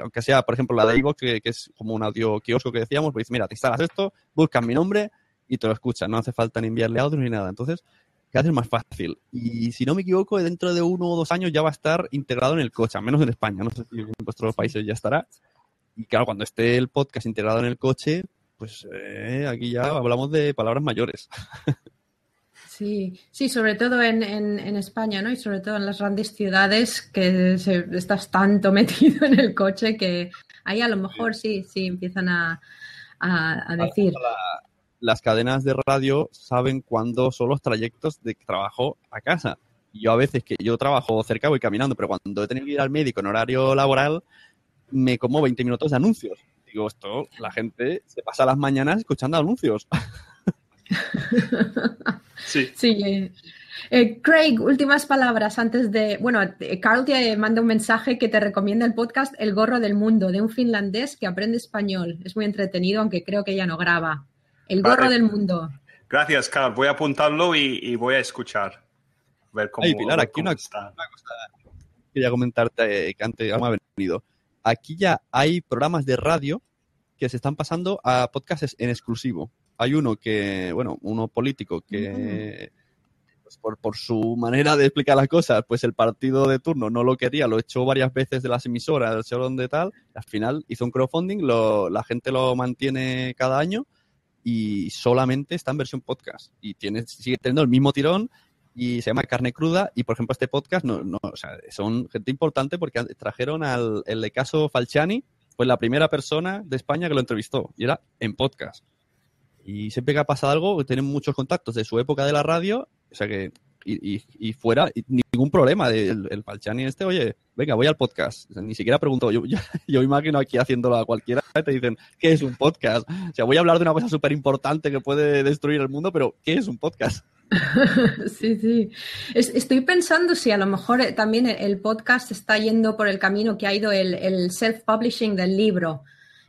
aunque sea, por ejemplo, la de iVoox, que, que es como un audio kiosco que decíamos, pues mira, te instalas esto, buscas mi nombre y te lo escuchas. No hace falta ni enviarle audio ni nada. Entonces, cada vez es más fácil. Y si no me equivoco, dentro de uno o dos años ya va a estar integrado en el coche, al menos en España. No sé si en vuestros países ya estará. Y claro, cuando esté el podcast integrado en el coche, pues eh, aquí ya hablamos de palabras mayores. Sí, sí, sobre todo en, en- en España, ¿no? Y sobre todo en las grandes ciudades que se- estás tanto metido en el coche que ahí a lo mejor sí, sí empiezan a, a- a decir. La- las cadenas de radio saben cuándo son los trayectos de trabajo a casa. Yo a veces que yo trabajo cerca voy caminando, pero cuando he tenido que ir al médico en horario laboral, me como 20 minutos de anuncios. Digo, esto, la gente se pasa las mañanas escuchando anuncios. Sí. Sí. eh, eh, Craig, últimas palabras antes de. Bueno, eh, Carl te manda un mensaje que te recomienda el podcast El Gorro del Mundo, de un finlandés que aprende español. Es muy entretenido, aunque creo que ya no graba. El Gorro Vale. del Mundo. Gracias, Carl. Voy a apuntarlo y, y voy a escuchar. A ver cómo, Ay, Pilar, aquí cómo una, está. una cosa quería comentarte eh, que antes ya me ha venido. Aquí ya hay programas de radio que se están pasando a podcasts en exclusivo. Hay uno que, bueno, uno político que pues, por, por su manera de explicar las cosas, pues el partido de turno no lo quería, lo echó varias veces de las emisoras, el show donde tal, al final hizo un crowdfunding, lo, la gente lo mantiene cada año y solamente está en versión podcast y tiene, sigue teniendo el mismo tirón y se llama Carne Cruda y por ejemplo este podcast no, no o sea, son gente importante porque trajeron al el de caso Falciani, fue la primera persona de España que lo entrevistó y era en podcast. Y siempre que ha pasado algo, tienen muchos contactos de su época de la radio, o sea que, y, fuera, y ningún problema. El, el Falciani este, oye, venga, voy al podcast. Ni siquiera pregunto, yo, yo, yo, imagino aquí haciéndolo a cualquiera, te dicen, ¿qué es un podcast? O sea, voy a hablar de una cosa súper importante que puede destruir el mundo, pero ¿qué es un podcast? Sí, sí. Es, estoy pensando si a lo mejor eh, también el podcast está yendo por el camino que ha ido el, el self-publishing del libro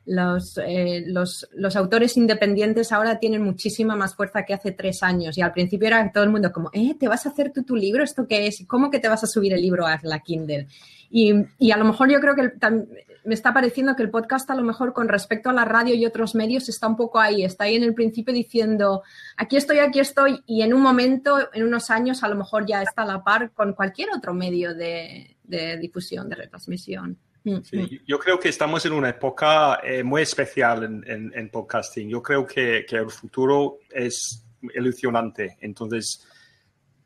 los, eh, los, los, autores independientes ahora tienen muchísima más fuerza que hace tres años. Y al principio era todo el mundo como, ¿eh? ¿Te vas a hacer tú tu libro? ¿Esto qué es? ¿Cómo que te vas a subir el libro a la Kindle? Y, y a lo mejor yo creo que me está pareciendo que el podcast a lo mejor con respecto a la radio y otros medios está un poco ahí, está ahí en el principio diciendo, aquí estoy, aquí estoy, y en un momento, en unos años, a lo mejor ya está a la par con cualquier otro medio de, de difusión, de retransmisión. Sí, yo creo que estamos en una época eh, muy especial en, en, en, podcasting. Yo creo que, que, el futuro es ilusionante. Entonces,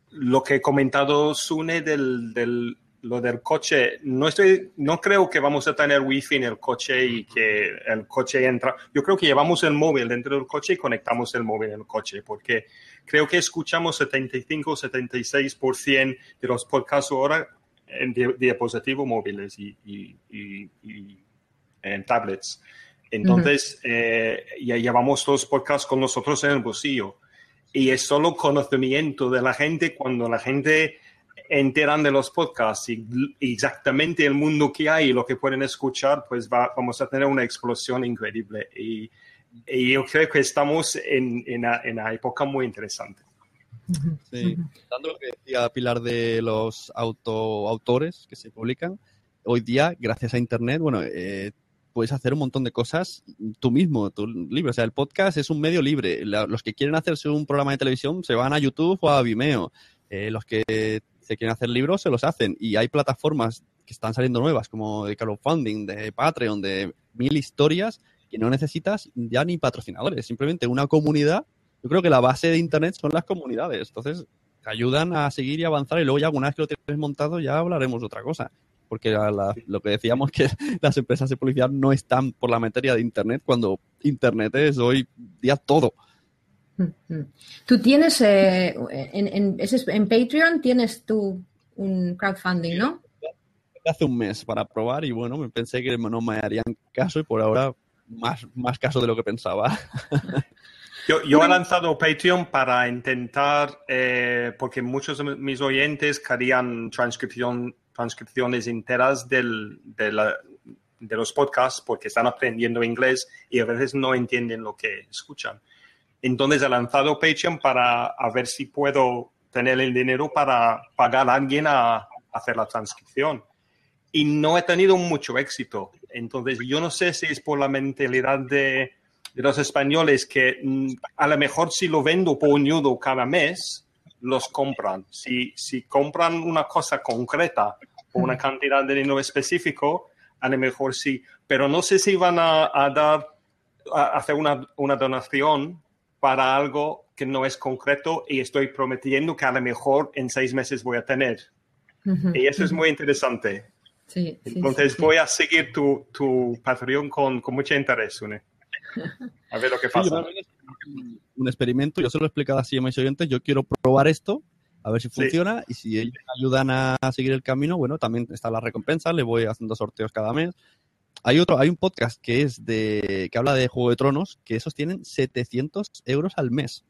lo que he comentado Sune del, del, lo del coche, no, estoy, no creo que vamos a tener wifi en el coche y que el coche entra. Yo creo que llevamos el móvil dentro del coche y conectamos el móvil en el coche, porque creo que escuchamos 75-76% de los podcasts ahora en di dispositivos móviles y, y, y, y, en tablets. Entonces, uh -huh. eh, ya llevamos los podcasts con nosotros en el bolsillo. Y es solo conocimiento de la gente cuando la gente enteran de los podcasts y exactamente el mundo que hay y lo que pueden escuchar, pues va, vamos a tener una explosión increíble. Y, y yo creo que estamos en, en, una, en una época muy interesante. Sí, dando lo que decía Pilar de los auto, autores que se publican, hoy día, gracias a Internet, bueno, eh, puedes hacer un montón de cosas tú mismo, tú libre. O sea, el podcast es un medio libre. La, los que quieren hacerse un programa de televisión se van a YouTube o a Vimeo. Eh, los que se quieren hacer libros se los hacen. Y hay plataformas que están saliendo nuevas, como de crowdfunding, de Patreon, de mil historias, que no necesitas ya ni patrocinadores, simplemente una comunidad yo creo que la base de Internet son las comunidades. Entonces, te ayudan a seguir y avanzar y luego ya una vez que lo tienes montado ya hablaremos de otra cosa. Porque la, lo que decíamos que las empresas de publicidad no están por la materia de Internet cuando Internet es hoy día todo. Tú tienes, eh, en, en, en, Patreon tienes tú un crowdfunding, ¿no? Hace un mes para probar y bueno, me pensé que no me harían caso y por ahora más, más caso de lo que pensaba. Yo, yo he lanzado Patreon para intentar, eh, porque muchos de mis oyentes querían transcripción, transcripciones enteras del, de, la, de, los podcasts porque están aprendiendo inglés y a veces no entienden lo que escuchan. Entonces he lanzado Patreon para ver si puedo tener el dinero para pagar a alguien a hacer la transcripción. Y no he tenido mucho éxito. Entonces yo no sé si es por la mentalidad de los españoles que mm, a lo mejor si lo vendo por un euro cada mes, los compran. Si, si compran una cosa concreta o una cantidad de dinero específico, a lo mejor sí. Pero no sé si van a, a dar, hacer una, una donación para algo que no es concreto y estoy prometiendo que a lo mejor en seis meses voy a tener. Uh -huh. Y eso es muy interesante. Sí, Entonces sí, sí. voy a seguir tu, tu Patreon con, con mucho interés, Une. A ver lo que pasa. Sí, un experimento, yo se lo he explicado así a mis oyentes, yo quiero probar esto, a ver si funciona, sí. y si ellos ayudan a seguir el camino, bueno, también está la recompensa, le voy haciendo sorteos cada mes. Hay otro, hay un podcast que es de, que habla de Juego de Tronos, que esos tienen 700 euros al mes,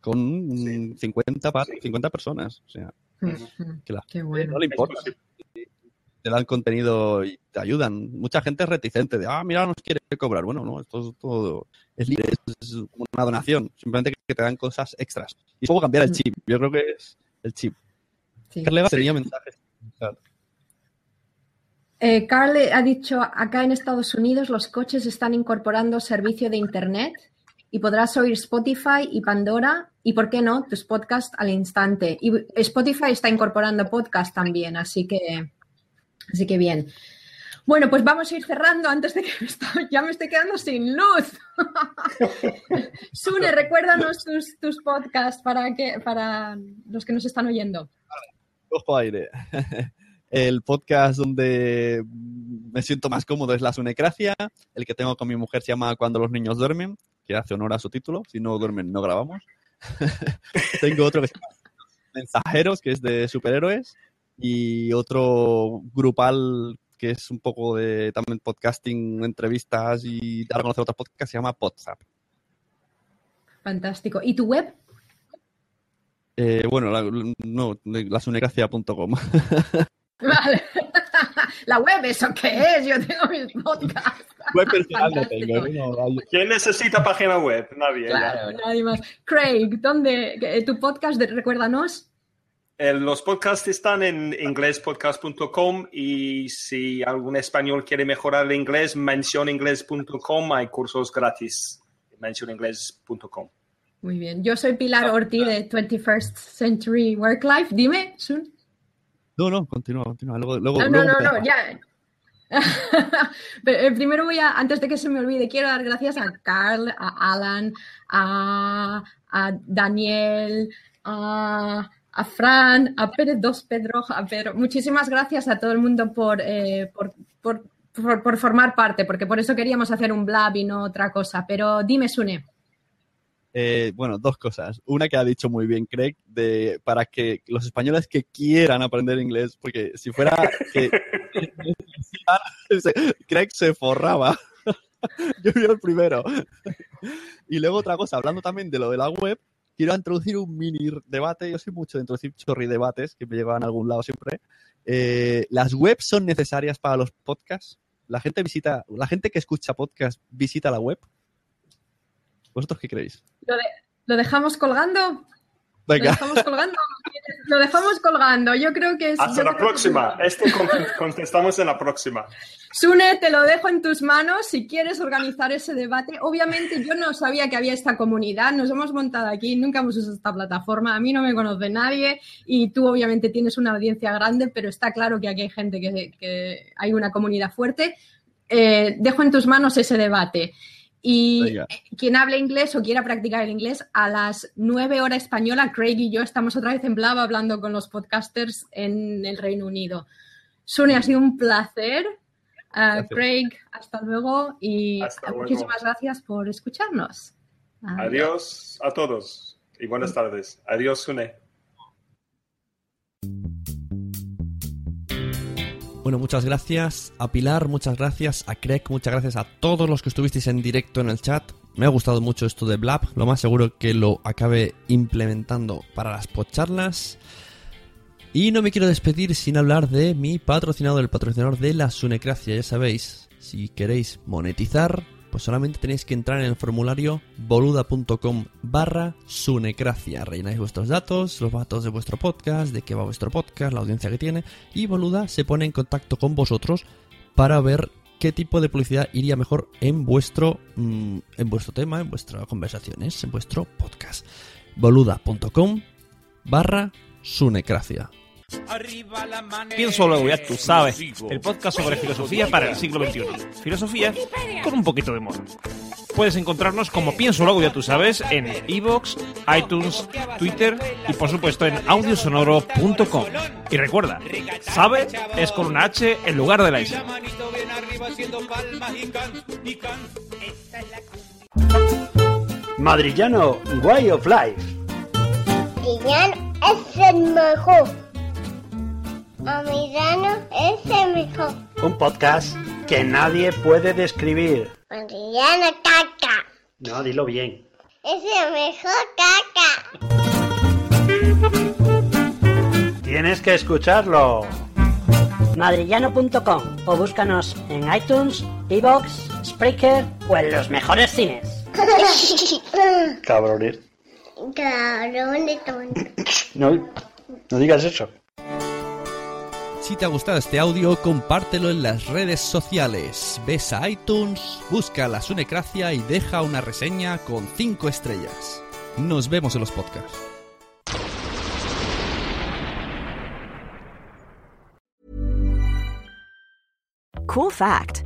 con sí. 50, 50 personas, o sea, que la, Qué bueno. no le importa te dan contenido y te ayudan. Mucha gente es reticente de, ah, mira, nos quiere cobrar. Bueno, no, esto es todo es libre, es una donación. Simplemente que te dan cosas extras. Y luego cambiar el chip. Yo creo que es el chip. Sí. Carleva tenía mensajes. Eh, Carl ha dicho, acá en Estados Unidos los coches están incorporando servicio de Internet y podrás oír Spotify y Pandora y, ¿por qué no?, tus podcasts al instante. Y Spotify está incorporando podcast también, así que, así que bien. Bueno, pues vamos a ir cerrando antes de que me ya me estoy quedando sin luz. Sune, recuérdanos tus, tus podcasts para, que, para los que nos están oyendo. Cojo aire. El podcast donde me siento más cómodo es La Sunecracia. El que tengo con mi mujer se llama Cuando los niños duermen, que hace honor a su título. Si no duermen, no grabamos. tengo otro que se llama Mensajeros, que es de superhéroes. Y otro grupal que es un poco de también podcasting, entrevistas y dar a conocer otros podcasts, se llama WhatsApp. Fantástico. ¿Y tu web? Eh, bueno, la, no, lasunecracia.com. Vale. La web, ¿eso qué es? Yo tengo mis podcasts. Web personal no tengo, no, hay- ¿Quién necesita página web? Nadie. ya. Claro, nadie más. Craig, ¿dónde? ¿Tu podcast? de- recuérdanos. Eh, los podcasts están en inglespodcast.com y si algún español quiere mejorar el inglés, mencioninglés.com. Hay cursos gratis. Mencioninglés.com. Muy bien. Yo soy Pilar Ortiz de 21st Century Work Life. Dime, Sun. No, no, continúa, continúa. Luego, luego, No, no, luego no, no, ya. Pero, eh, primero voy a, antes de que se me olvide, quiero dar gracias a Carl, a Alan, a, a Daniel, a, a Fran, a Pérez Dos Pedro, a Pedro. Muchísimas gracias a todo el mundo por, eh, por, por, por- por formar parte, porque por eso queríamos hacer un blab y no otra cosa. Pero dime, Sune. Eh, bueno, dos cosas. Una que ha dicho muy bien Craig, de, para que los españoles que quieran aprender inglés, porque si fuera que Craig se forraba. Yo fui el primero. Y luego otra cosa, hablando también de lo de la web, quiero introducir un mini debate. Yo soy mucho de introducir chorri debates que me llevan a algún lado siempre. Eh, ¿Las webs son necesarias para los podcasts? ¿La gente visita, la gente que escucha podcast visita la web? ¿Vosotros qué creéis? ¿Lo, de- lo dejamos colgando? ¿Lo dejamos colgando? Lo dejamos colgando. Yo creo que es. Hasta la que- próxima. Este con- contestamos en la próxima. Sune, te lo dejo en tus manos si quieres organizar ese debate. Obviamente yo no sabía que había esta comunidad, nos hemos montado aquí, nunca hemos usado esta plataforma, a mí no me conoce nadie y tú obviamente tienes una audiencia grande, pero está claro que aquí hay gente que, que hay una comunidad fuerte. Eh, dejo en tus manos ese debate. Y Venga. quien hable inglés o quiera practicar el inglés, a las 9 hora española, Craig y yo estamos otra vez en Blab hablando con los podcasters en el Reino Unido. Sune, ha sido un placer. Ah. Craig, hasta luego y Hasta luego. muchísimas gracias por escucharnos. Adiós a todos y buenas tardes. Adiós, Sune. Bueno, muchas gracias a Pilar, muchas gracias a Craig, muchas gracias a todos los que estuvisteis en directo en el chat. Me ha gustado mucho esto de Blab, lo más seguro que lo acabe implementando para las podcharlas. Y no me quiero despedir sin hablar de mi patrocinador, el patrocinador de la Sunecracia. Ya sabéis, si queréis monetizar, pues solamente tenéis que entrar en el formulario boluda.com barra sunecracia. Rellenáis vuestros datos, los datos de vuestro podcast, de qué va vuestro podcast, la audiencia que tiene, y Boluda se pone en contacto con vosotros para ver qué tipo de publicidad iría mejor en vuestro, mm, en vuestro tema, en vuestras conversaciones, en vuestro podcast. boluda.com barra sunecracia. Pienso luego, ya tú sabes, el podcast sobre filosofía para el siglo XXI. Filosofía con un poquito de humor. Puedes encontrarnos como Pienso luego, ya tú sabes, en iVoox, iTunes, Twitter y por supuesto en audiosonoro.com. Y recuerda, sabe es con una H en lugar de la S. Madrillano Way of Life. Es el mejor. Adriano es el mejor. Un podcast que nadie puede describir. Adriano caca. No, dilo bien. Es el mejor caca. Tienes que escucharlo. Madrillano.com o búscanos en iTunes, Evox, Spreaker o en los mejores cines. Cabrones. Cabrón de tonto. No, no digas eso. Si te ha gustado este audio, compártelo en las redes sociales. Ves a iTunes, busca la Sunecracia y deja una reseña con 5 estrellas. Nos vemos en los podcasts. Cool fact